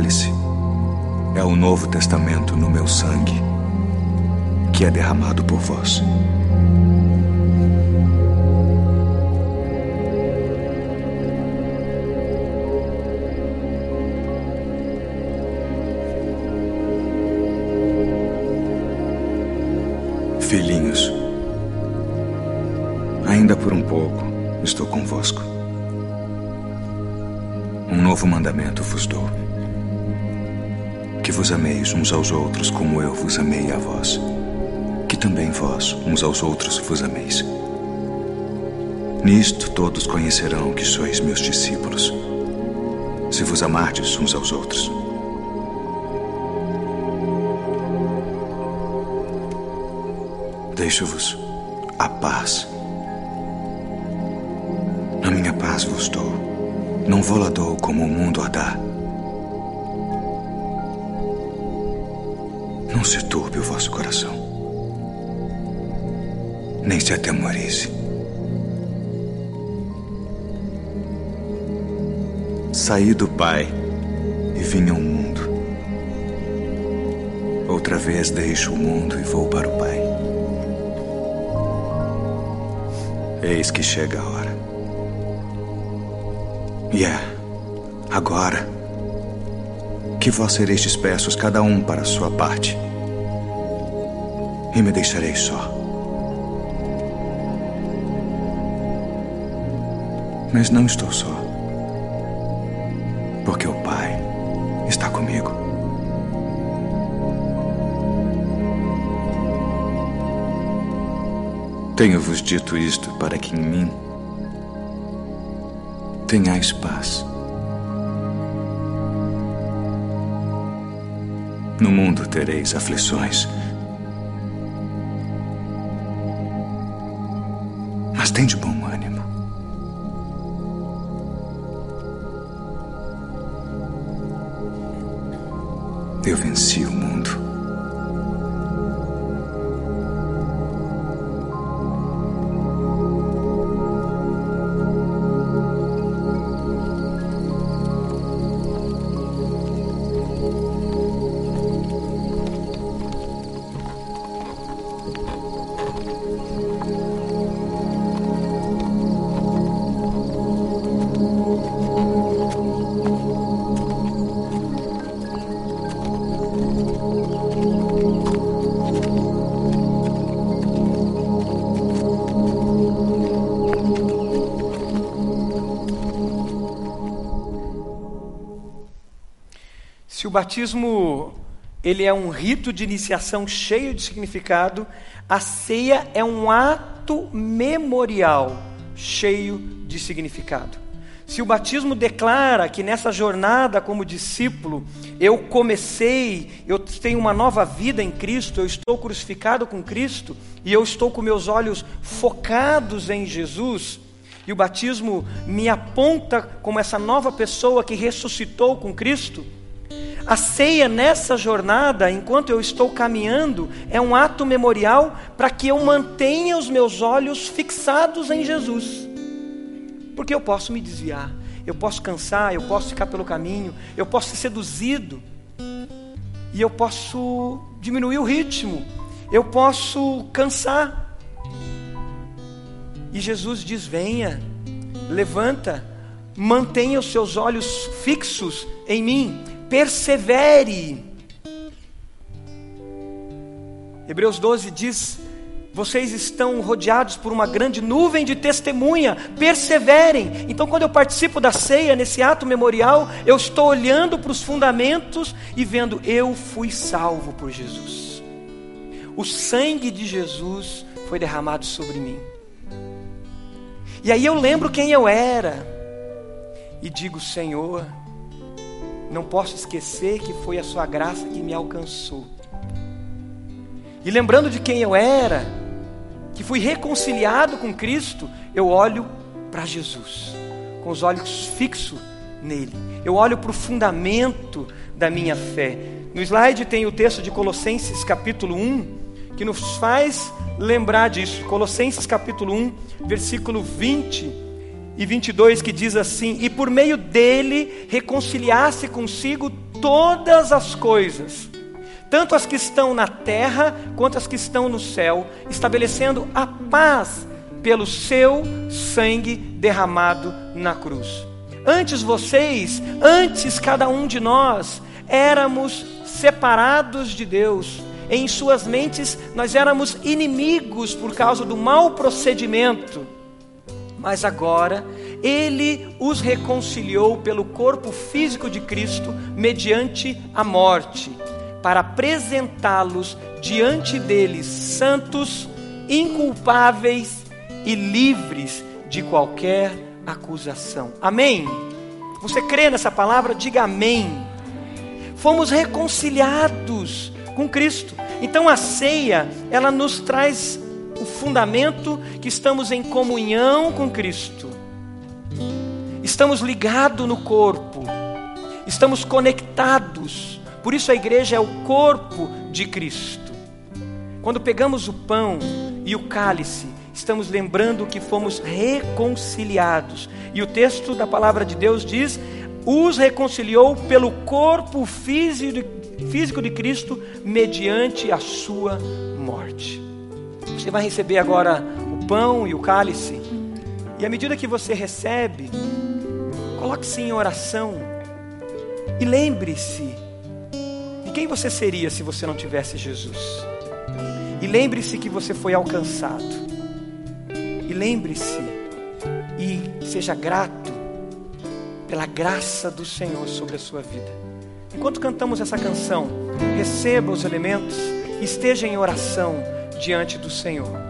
Cálice é o Novo Testamento no meu sangue, que é derramado por vós. Aos outros como eu vos amei a vós, que também vós uns aos outros vos ameis. Nisto todos conhecerão que sois meus discípulos, se vos amardes uns aos outros. Deixo-vos a paz. A minha paz vos dou. Não vou lá dou como o mundo a dá. Não se turbe o vosso coração, nem se atemorize. Saí do Pai e vim ao mundo. Outra vez deixo o mundo e vou para o Pai. Eis que chega a hora. E é agora que vós sereis dispersos, cada um para a sua parte, e me deixareis só. Mas não estou só, porque o Pai está comigo. Tenho-vos dito isto para que em mim tenhais paz. No mundo tereis aflições. Mas tem de bom ânimo. Eu venci o o batismo ele é um rito de iniciação cheio de significado, a ceia é um ato memorial cheio de significado. Se o batismo declara que nessa jornada como discípulo eu comecei, eu tenho uma nova vida em Cristo, eu estou crucificado com Cristo e eu estou com meus olhos focados em Jesus, e o batismo me aponta como essa nova pessoa que ressuscitou com Cristo, a ceia nessa jornada, enquanto eu estou caminhando, é um ato memorial para que eu mantenha os meus olhos fixados em Jesus. Porque eu posso me desviar, eu posso cansar, eu posso ficar pelo caminho, eu posso ser seduzido, e eu posso diminuir o ritmo, eu posso cansar. E Jesus diz: venha, levanta, mantenha os seus olhos fixos em mim persevere. Hebreus 12 diz: vocês estão rodeados por uma grande nuvem de testemunha, perseverem. Então, quando eu participo da ceia, nesse ato memorial, eu estou olhando para os fundamentos e vendo, eu fui salvo por Jesus. O sangue de Jesus foi derramado sobre mim. E aí eu lembro quem eu era e digo, Senhor, não posso esquecer que foi a Sua graça que me alcançou. E lembrando de quem eu era, que fui reconciliado com Cristo, eu olho para Jesus, com os olhos fixos nele. Eu olho para o fundamento da minha fé. No slide tem o texto de Colossenses capítulo 1, que nos faz lembrar disso. Colossenses capítulo 1, versículo 20 e 22 que diz assim: E por meio dele reconciliasse consigo todas as coisas, tanto as que estão na terra quanto as que estão no céu, estabelecendo a paz pelo seu sangue derramado na cruz. Antes vocês, antes cada um de nós, éramos separados de Deus. Em suas mentes nós éramos inimigos por causa do mau procedimento mas agora ele os reconciliou pelo corpo físico de Cristo mediante a morte, para apresentá-los diante deles santos, inculpáveis e livres de qualquer acusação. Amém? Você crê nessa palavra? Diga amém. Fomos reconciliados com Cristo. Então a ceia, ela nos traz o fundamento que estamos em comunhão com Cristo. Estamos ligados no corpo. Estamos conectados. Por isso a igreja é o corpo de Cristo. Quando pegamos o pão e o cálice, estamos lembrando que fomos reconciliados. E o texto da palavra de Deus diz: os reconciliou pelo corpo físico de Cristo mediante a sua morte. Você vai receber agora o pão e o cálice, e à medida que você recebe, coloque-se em oração e lembre-se de quem você seria se você não tivesse Jesus. E lembre-se que você foi alcançado. E lembre-se e seja grato pela graça do Senhor sobre a sua vida. Enquanto cantamos essa canção, receba os elementos, esteja em oração diante do Senhor.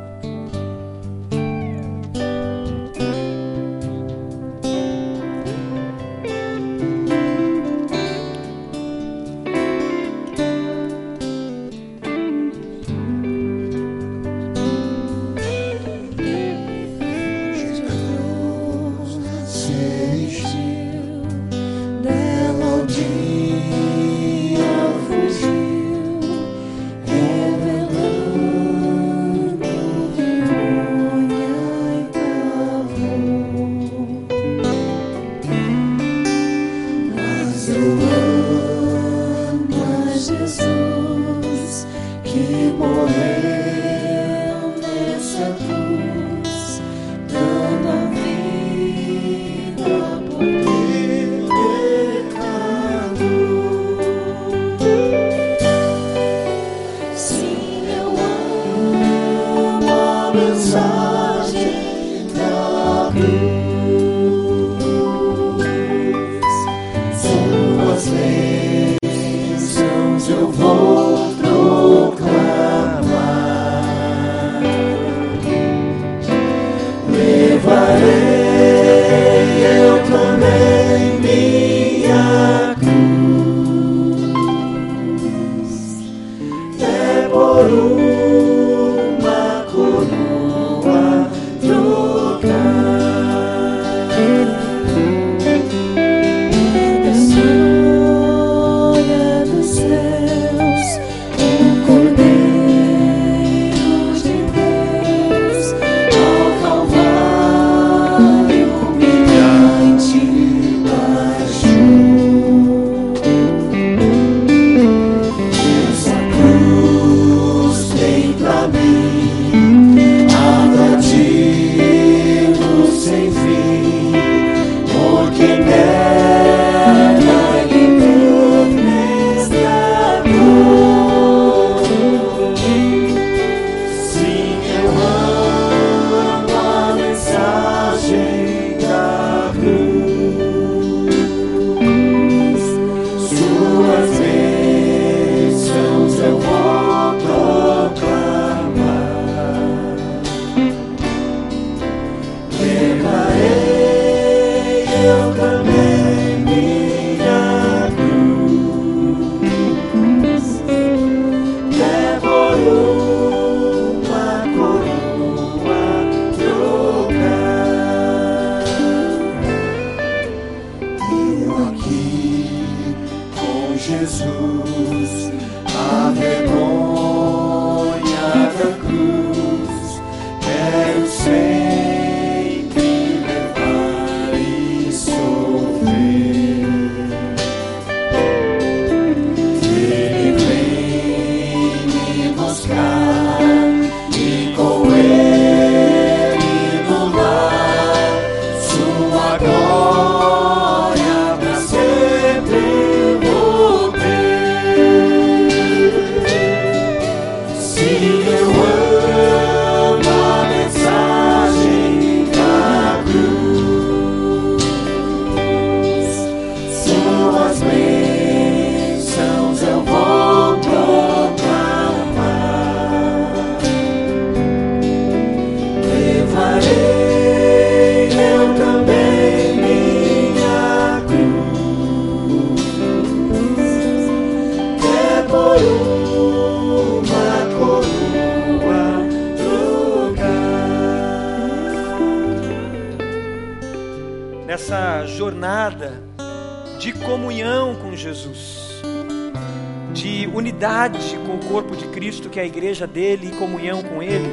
Que é a igreja dele, e comunhão com ele,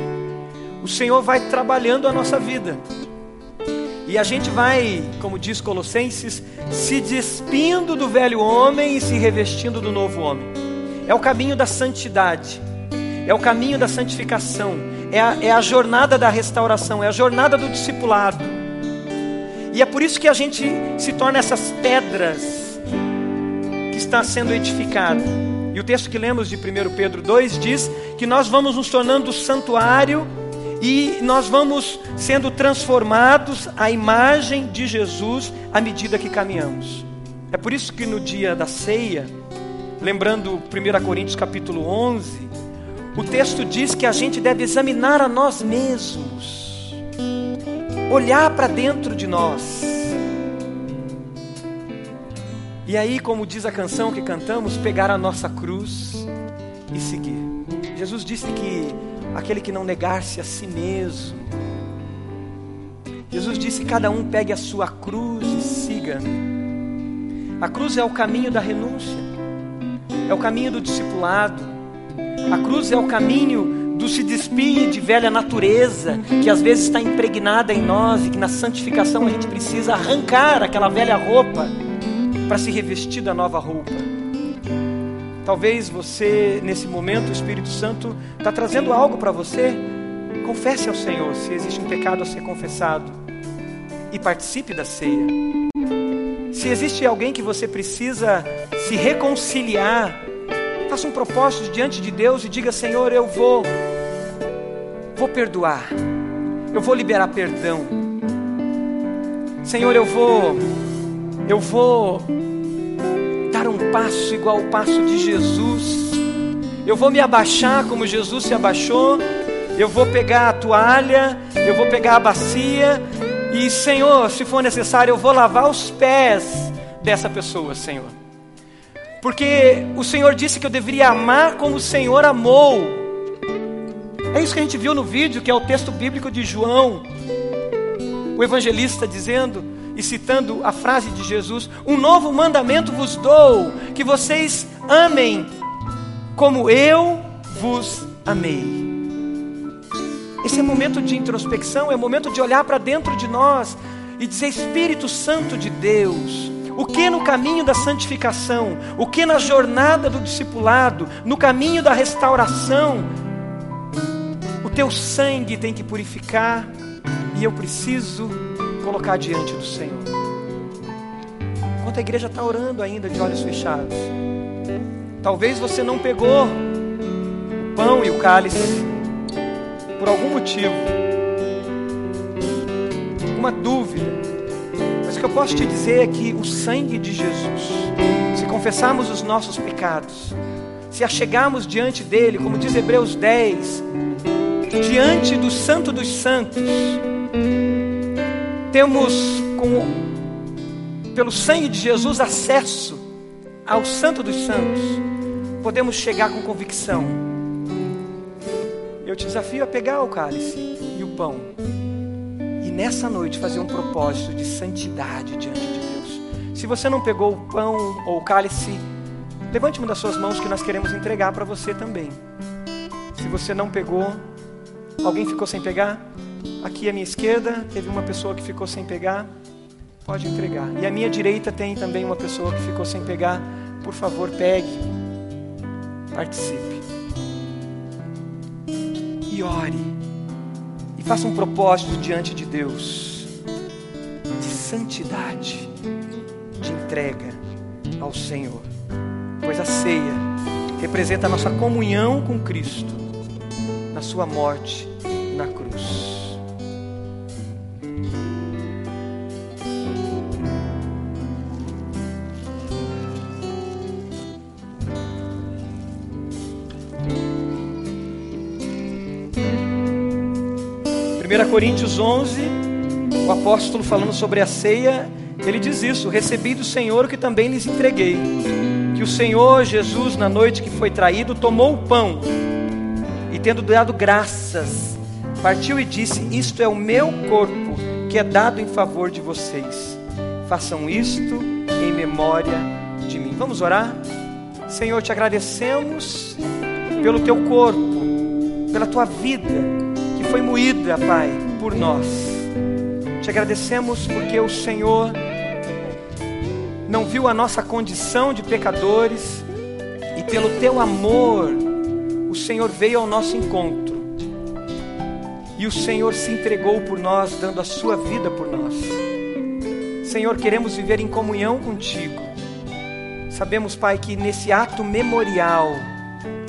o Senhor vai trabalhando a nossa vida. E a gente vai, como diz Colossenses, se despindo do velho homem e se revestindo do novo homem. É o caminho da santidade, é o caminho da santificação, é a, é a jornada da restauração, é a jornada do discipulado. E é por isso que a gente se torna essas pedras que está sendo edificada. E o texto que lemos de 1 Pedro 2 diz que nós vamos nos tornando santuário e nós vamos sendo transformados à imagem de Jesus à medida que caminhamos. É por isso que no dia da ceia, lembrando 1 Coríntios capítulo 11, o texto diz que a gente deve examinar a nós mesmos olhar para dentro de nós. E aí, como diz a canção que cantamos, pegar a nossa cruz e seguir. Jesus disse que aquele que não negar-se a si mesmo. Jesus disse: cada um pegue a sua cruz e siga-me. A cruz é o caminho da renúncia, é o caminho do discipulado, a cruz é o caminho do se despir de velha natureza que às vezes está impregnada em nós e que na santificação a gente precisa arrancar aquela velha roupa para se revestir da nova roupa. Talvez você, nesse momento, o Espírito Santo está trazendo algo para você. Confesse ao Senhor se existe um pecado a ser confessado e participe da ceia. Se existe alguém que você precisa se reconciliar Faça um propósito diante de Deus e diga: Senhor, eu vou, vou perdoar, eu vou liberar perdão. Senhor, eu vou, eu vou dar um passo igual ao passo de Jesus. Eu vou me abaixar como Jesus se abaixou. Eu vou pegar a toalha, eu vou pegar a bacia e, Senhor, se for necessário, eu vou lavar os pés dessa pessoa, Senhor. Porque o Senhor disse que eu deveria amar como o Senhor amou. É isso que a gente viu no vídeo, que é o texto bíblico de João. O evangelista dizendo e citando a frase de Jesus: Um novo mandamento vos dou, que vocês amem como eu vos amei. Esse é momento de introspecção, é momento de olhar para dentro de nós e dizer: Espírito Santo de Deus, o que no caminho da santificação, o que na jornada do discipulado, no caminho da restauração, o teu sangue tem que purificar e eu preciso colocar diante do Senhor. Enquanto a igreja está orando ainda de olhos fechados, talvez você não pegou o pão e o cálice por algum motivo, uma dúvida o que eu posso te dizer é que o sangue de Jesus, se confessarmos os nossos pecados, se achegarmos diante dele, como diz Hebreus 10, diante do Santo dos Santos, temos com, pelo sangue de Jesus acesso ao Santo dos Santos, podemos chegar com convicção. Eu te desafio a pegar o cálice e o pão nessa noite fazer um propósito de santidade diante de Deus. Se você não pegou o pão ou o cálice, levante uma das suas mãos que nós queremos entregar para você também. Se você não pegou, alguém ficou sem pegar? Aqui à minha esquerda teve uma pessoa que ficou sem pegar. Pode entregar. E à minha direita tem também uma pessoa que ficou sem pegar. Por favor, pegue. Participe. E ore. Faça um propósito diante de Deus de santidade, de entrega ao Senhor, pois a ceia representa a nossa comunhão com Cristo na Sua morte na cruz. 1 Coríntios 11, o apóstolo falando sobre a ceia, ele diz isso: Recebi do Senhor o que também lhes entreguei. Que o Senhor Jesus, na noite que foi traído, tomou o pão e, tendo dado graças, partiu e disse: Isto é o meu corpo que é dado em favor de vocês. façam isto em memória de mim. Vamos orar? Senhor, te agradecemos pelo teu corpo, pela tua vida foi moída, Pai, por nós. Te agradecemos porque o Senhor não viu a nossa condição de pecadores e pelo teu amor o Senhor veio ao nosso encontro. E o Senhor se entregou por nós, dando a sua vida por nós. Senhor, queremos viver em comunhão contigo. Sabemos, Pai, que nesse ato memorial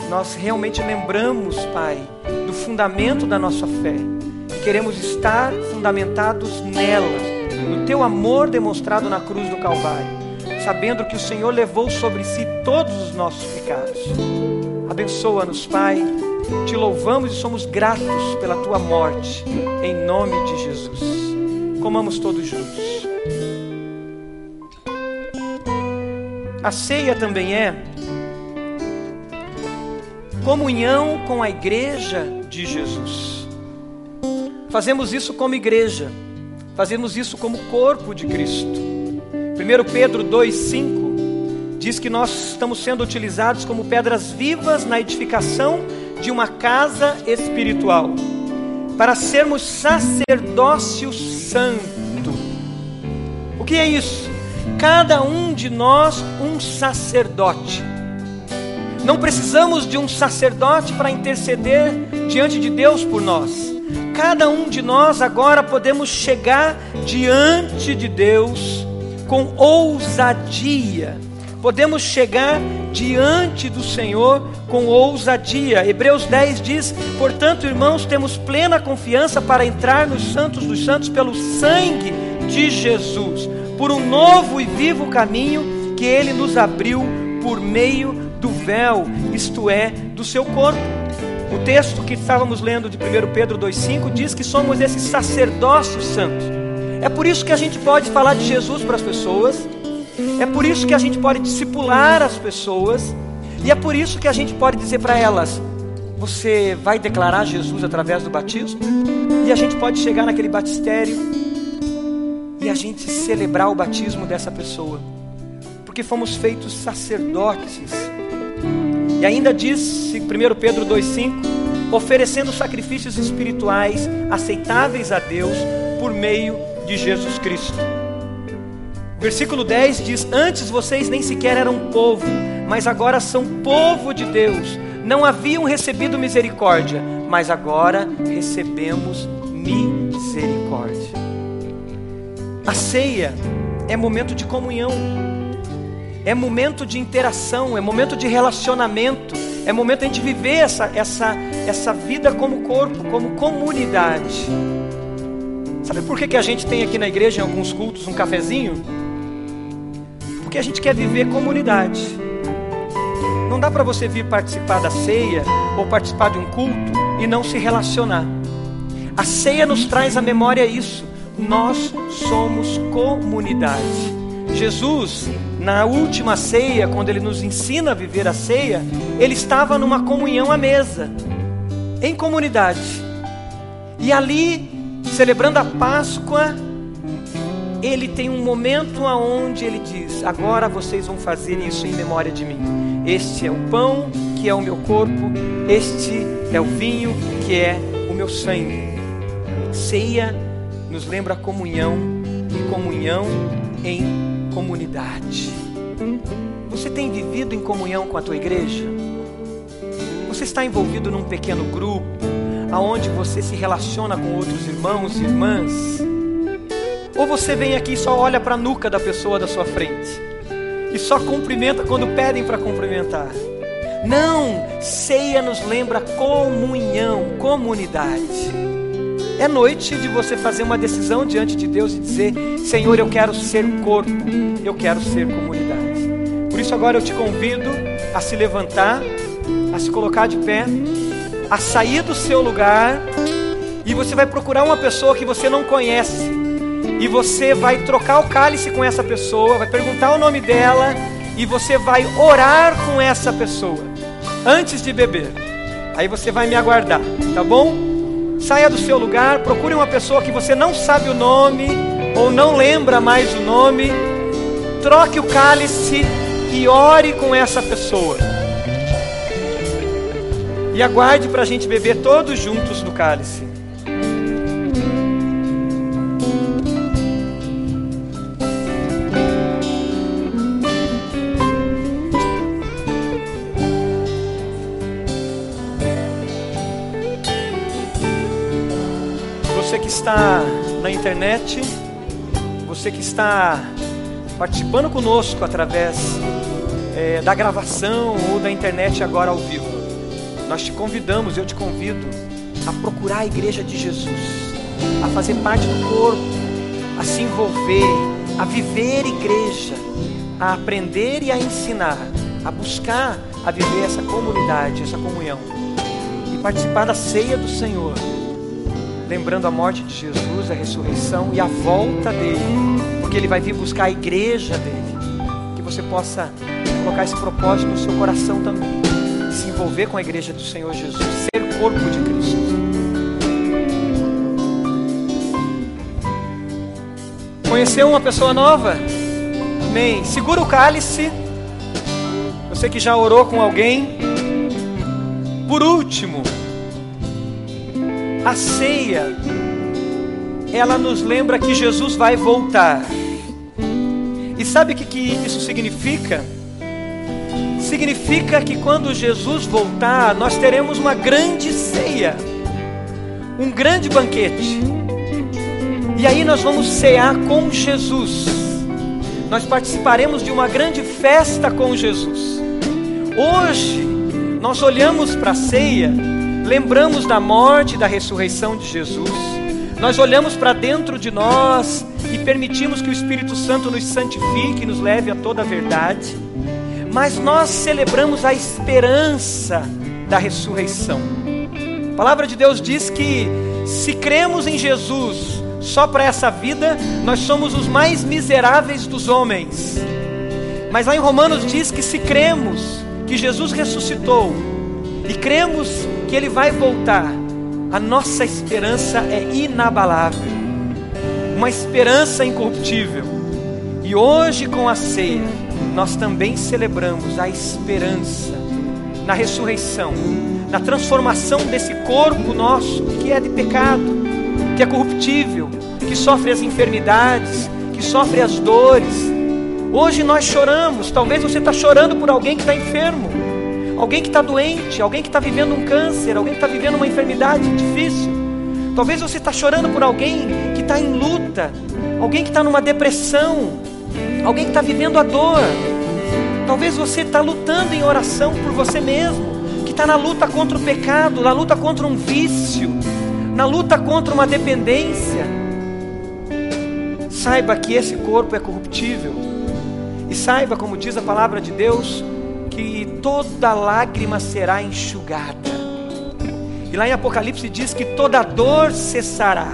nós realmente lembramos, Pai, do fundamento da nossa fé. E queremos estar fundamentados nela, no teu amor demonstrado na cruz do Calvário, sabendo que o Senhor levou sobre si todos os nossos pecados. Abençoa-nos, Pai. Te louvamos e somos gratos pela tua morte, em nome de Jesus. Comamos todos juntos. A ceia também é comunhão com a igreja de Jesus. Fazemos isso como igreja, fazemos isso como corpo de Cristo. 1 Pedro 2,5 diz que nós estamos sendo utilizados como pedras vivas na edificação de uma casa espiritual, para sermos sacerdócio santo. O que é isso? cada um de nós um sacerdote. Não precisamos de um sacerdote para interceder diante de Deus por nós. Cada um de nós agora podemos chegar diante de Deus com ousadia. Podemos chegar diante do Senhor com ousadia. Hebreus 10 diz: Portanto, irmãos, temos plena confiança para entrar nos santos dos santos pelo sangue de Jesus por um novo e vivo caminho que ele nos abriu por meio do véu, isto é, do seu corpo. O texto que estávamos lendo de 1 Pedro 2,5 diz que somos esse sacerdócio santo. É por isso que a gente pode falar de Jesus para as pessoas, é por isso que a gente pode discipular as pessoas, e é por isso que a gente pode dizer para elas: Você vai declarar Jesus através do batismo? E a gente pode chegar naquele batistério e a gente celebrar o batismo dessa pessoa, porque fomos feitos sacerdotes. E ainda diz, 1 Pedro 2,5: oferecendo sacrifícios espirituais aceitáveis a Deus por meio de Jesus Cristo. Versículo 10 diz: Antes vocês nem sequer eram povo, mas agora são povo de Deus. Não haviam recebido misericórdia, mas agora recebemos misericórdia. A ceia é momento de comunhão, é momento de interação, é momento de relacionamento, é momento de a gente viver essa, essa, essa vida como corpo, como comunidade. Sabe por que, que a gente tem aqui na igreja, em alguns cultos, um cafezinho? Porque a gente quer viver comunidade. Não dá para você vir participar da ceia ou participar de um culto e não se relacionar. A ceia nos traz à memória isso nós somos comunidade. Jesus, na última ceia, quando ele nos ensina a viver a ceia, ele estava numa comunhão à mesa, em comunidade. E ali, celebrando a Páscoa, ele tem um momento aonde ele diz: "Agora vocês vão fazer isso em memória de mim. Este é o pão que é o meu corpo, este é o vinho que é o meu sangue." Ceia nos lembra comunhão e comunhão em comunidade. Você tem vivido em comunhão com a tua igreja? Você está envolvido num pequeno grupo aonde você se relaciona com outros irmãos e irmãs? Ou você vem aqui e só olha para a nuca da pessoa da sua frente e só cumprimenta quando pedem para cumprimentar? Não, ceia nos lembra comunhão, comunidade. É noite de você fazer uma decisão diante de Deus e dizer: Senhor, eu quero ser corpo, eu quero ser comunidade. Por isso, agora eu te convido a se levantar, a se colocar de pé, a sair do seu lugar e você vai procurar uma pessoa que você não conhece e você vai trocar o cálice com essa pessoa, vai perguntar o nome dela e você vai orar com essa pessoa antes de beber. Aí você vai me aguardar, tá bom? Saia do seu lugar, procure uma pessoa que você não sabe o nome, ou não lembra mais o nome, troque o cálice e ore com essa pessoa. E aguarde para a gente beber todos juntos do cálice. Está na internet, você que está participando conosco através é, da gravação ou da internet agora ao vivo. Nós te convidamos, eu te convido a procurar a igreja de Jesus, a fazer parte do corpo, a se envolver, a viver igreja, a aprender e a ensinar, a buscar a viver essa comunidade, essa comunhão e participar da ceia do Senhor, lembrando a morte de Jesus, a ressurreição e a volta dele, porque ele vai vir buscar a igreja dele. Que você possa colocar esse propósito no seu coração também. Se envolver com a igreja do Senhor Jesus, ser corpo de Cristo. Conheceu uma pessoa nova? Amém. Segura o cálice. Você que já orou com alguém. Por último, a ceia, ela nos lembra que Jesus vai voltar. E sabe o que, que isso significa? significa que quando Jesus voltar, nós teremos uma grande ceia, um grande banquete. E aí nós vamos cear com Jesus. Nós participaremos de uma grande festa com Jesus. Hoje, nós olhamos para a ceia, lembramos da morte e da ressurreição de Jesus. Nós olhamos para dentro de nós e permitimos que o Espírito Santo nos santifique e nos leve a toda a verdade mas nós celebramos a esperança da ressurreição. A palavra de Deus diz que se cremos em Jesus só para essa vida, nós somos os mais miseráveis dos homens. Mas lá em Romanos diz que se cremos que Jesus ressuscitou e cremos que ele vai voltar, a nossa esperança é inabalável, uma esperança incorruptível. E hoje com a ceia, nós também celebramos a esperança na ressurreição, na transformação desse corpo nosso que é de pecado, que é corruptível, que sofre as enfermidades, que sofre as dores. Hoje nós choramos, talvez você está chorando por alguém que está enfermo, alguém que está doente, alguém que está vivendo um câncer, alguém que está vivendo uma enfermidade difícil. Talvez você está chorando por alguém que está em luta, alguém que está numa depressão, alguém que está vivendo a dor. Talvez você está lutando em oração por você mesmo, que está na luta contra o pecado, na luta contra um vício, na luta contra uma dependência. Saiba que esse corpo é corruptível, e saiba, como diz a palavra de Deus, que toda lágrima será enxugada. E lá em Apocalipse diz que toda dor cessará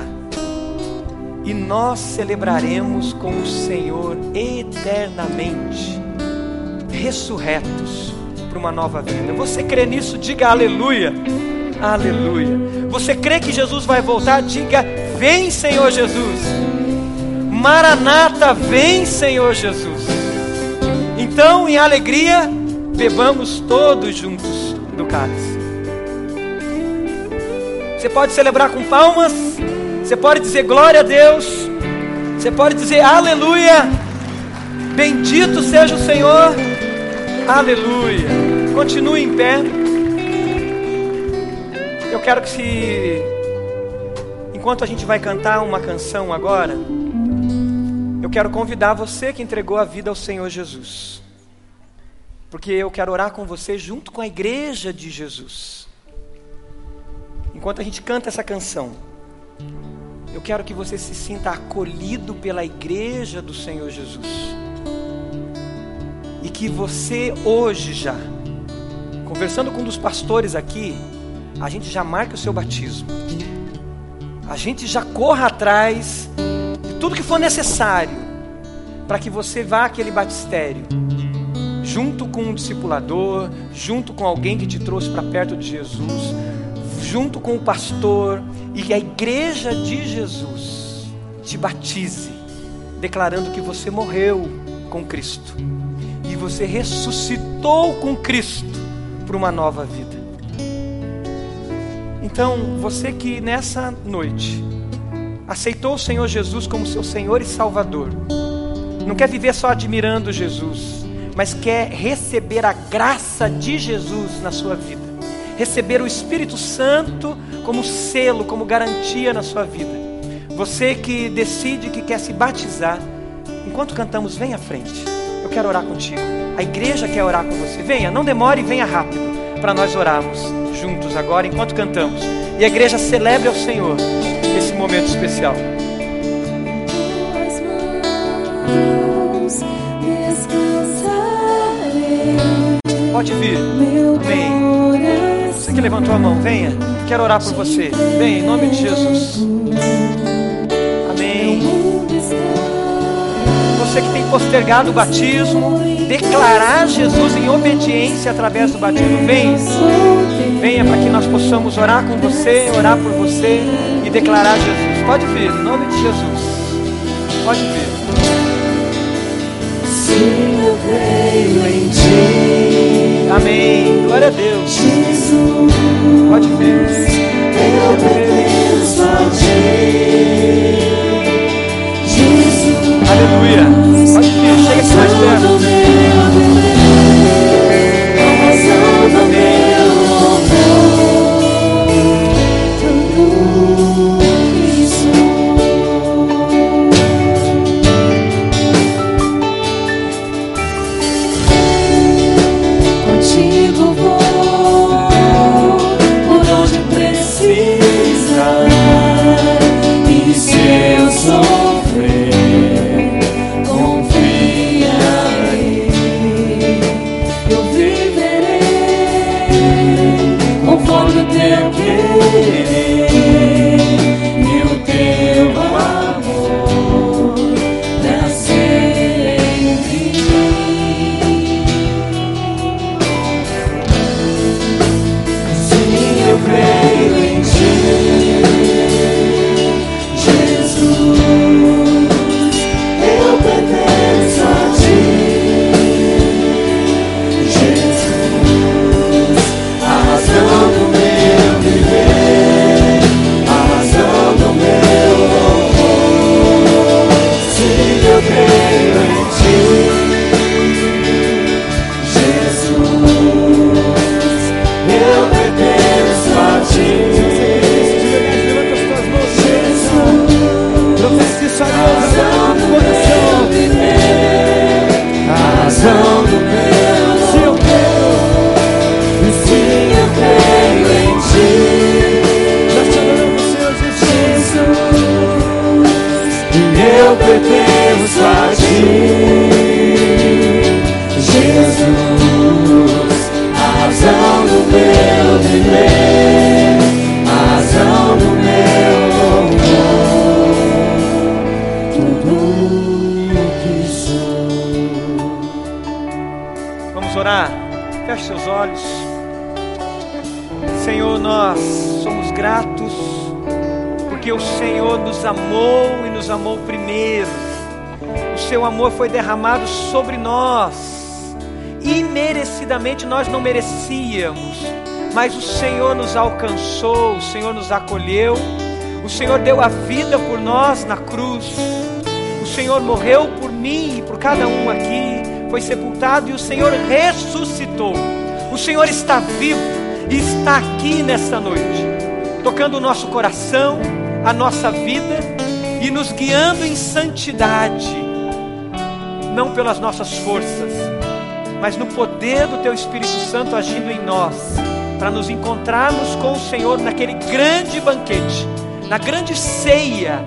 e nós celebraremos com o Senhor eternamente, ressurretos para uma nova vida. Você crê nisso? Diga aleluia. Aleluia. Você crê que Jesus vai voltar? Diga: Vem, Senhor Jesus. Maranata, vem, Senhor Jesus. Então, em alegria, bebamos todos juntos do cálice. Você pode celebrar com palmas. Você pode dizer glória a Deus. Você pode dizer aleluia. Bendito seja o Senhor. Aleluia. Continue em pé. Eu quero que se enquanto a gente vai cantar uma canção agora, eu quero convidar você que entregou a vida ao Senhor Jesus. Porque eu quero orar com você junto com a igreja de Jesus. Enquanto a gente canta essa canção, eu quero que você se sinta acolhido pela igreja do Senhor Jesus. E que você hoje já, conversando com um dos pastores aqui, a gente já marque o seu batismo. A gente já corra atrás de tudo que for necessário para que você vá àquele batistério, junto com um discipulador, junto com alguém que te trouxe para perto de Jesus, junto com o pastor, e a igreja de Jesus te batize declarando que você morreu com Cristo e você ressuscitou com Cristo para uma nova vida. Então, você que nessa noite aceitou o Senhor Jesus como seu Senhor e Salvador, não quer viver só admirando Jesus, mas quer receber a graça de Jesus na sua vida, receber o Espírito Santo como selo, como garantia na sua vida. Você que decide que quer se batizar, enquanto cantamos, venha à frente. Eu quero orar contigo. A igreja quer orar com você. Venha, não demore, venha rápido para nós orarmos juntos agora enquanto cantamos. E a igreja celebre ao Senhor esse momento especial. Pode vir. Amém. Você que levantou a mão, venha. Quero orar por você. Venha, em nome de Jesus. Amém. Você que tem postergado o batismo, declarar Jesus em obediência através do batismo, venha. Venha para que nós possamos orar com você, orar por você e declarar Jesus. Pode vir, em nome de Jesus. Pode vir. Sim, eu creio em ti. Amém. Glória a Deus. Jesus, Pode vir. eu pertenço a ti. Jesus, Aleluia. Pode vir. Chega aqui mais perto. Amou e nos amou primeiro. O seu amor foi derramado sobre nós. Imerecidamente nós não merecíamos, mas o Senhor nos alcançou, o Senhor nos acolheu. O Senhor deu a vida por nós na cruz. O Senhor morreu por mim e por cada um aqui, foi sepultado e o Senhor ressuscitou. O Senhor está vivo e está aqui nessa noite, tocando o nosso coração, a nossa vida e nos guiando em santidade, não pelas nossas forças, mas no poder do Teu Espírito Santo agindo em nós, para nos encontrarmos com o Senhor naquele grande banquete, na grande ceia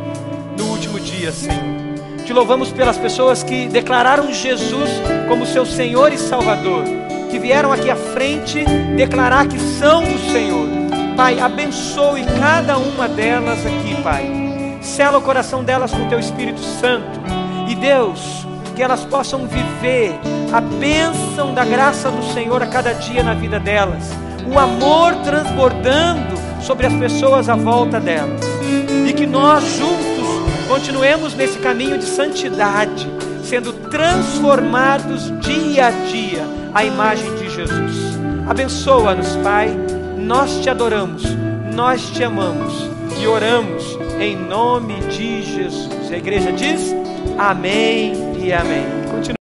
no último dia, Senhor. Te louvamos pelas pessoas que declararam Jesus como seu Senhor e Salvador, que vieram aqui à frente declarar que são do Senhor. Pai, abençoe cada uma delas aqui, Pai. Sela o coração delas com teu Espírito Santo. E Deus, que elas possam viver a bênção da graça do Senhor a cada dia na vida delas. O amor transbordando sobre as pessoas à volta delas. E que nós juntos Continuemos nesse caminho de santidade, sendo transformados dia a dia à imagem de Jesus. Abençoa-nos, Pai. Nós te adoramos, nós te amamos e oramos em nome de Jesus. A igreja diz: Amém e Amém. Continue.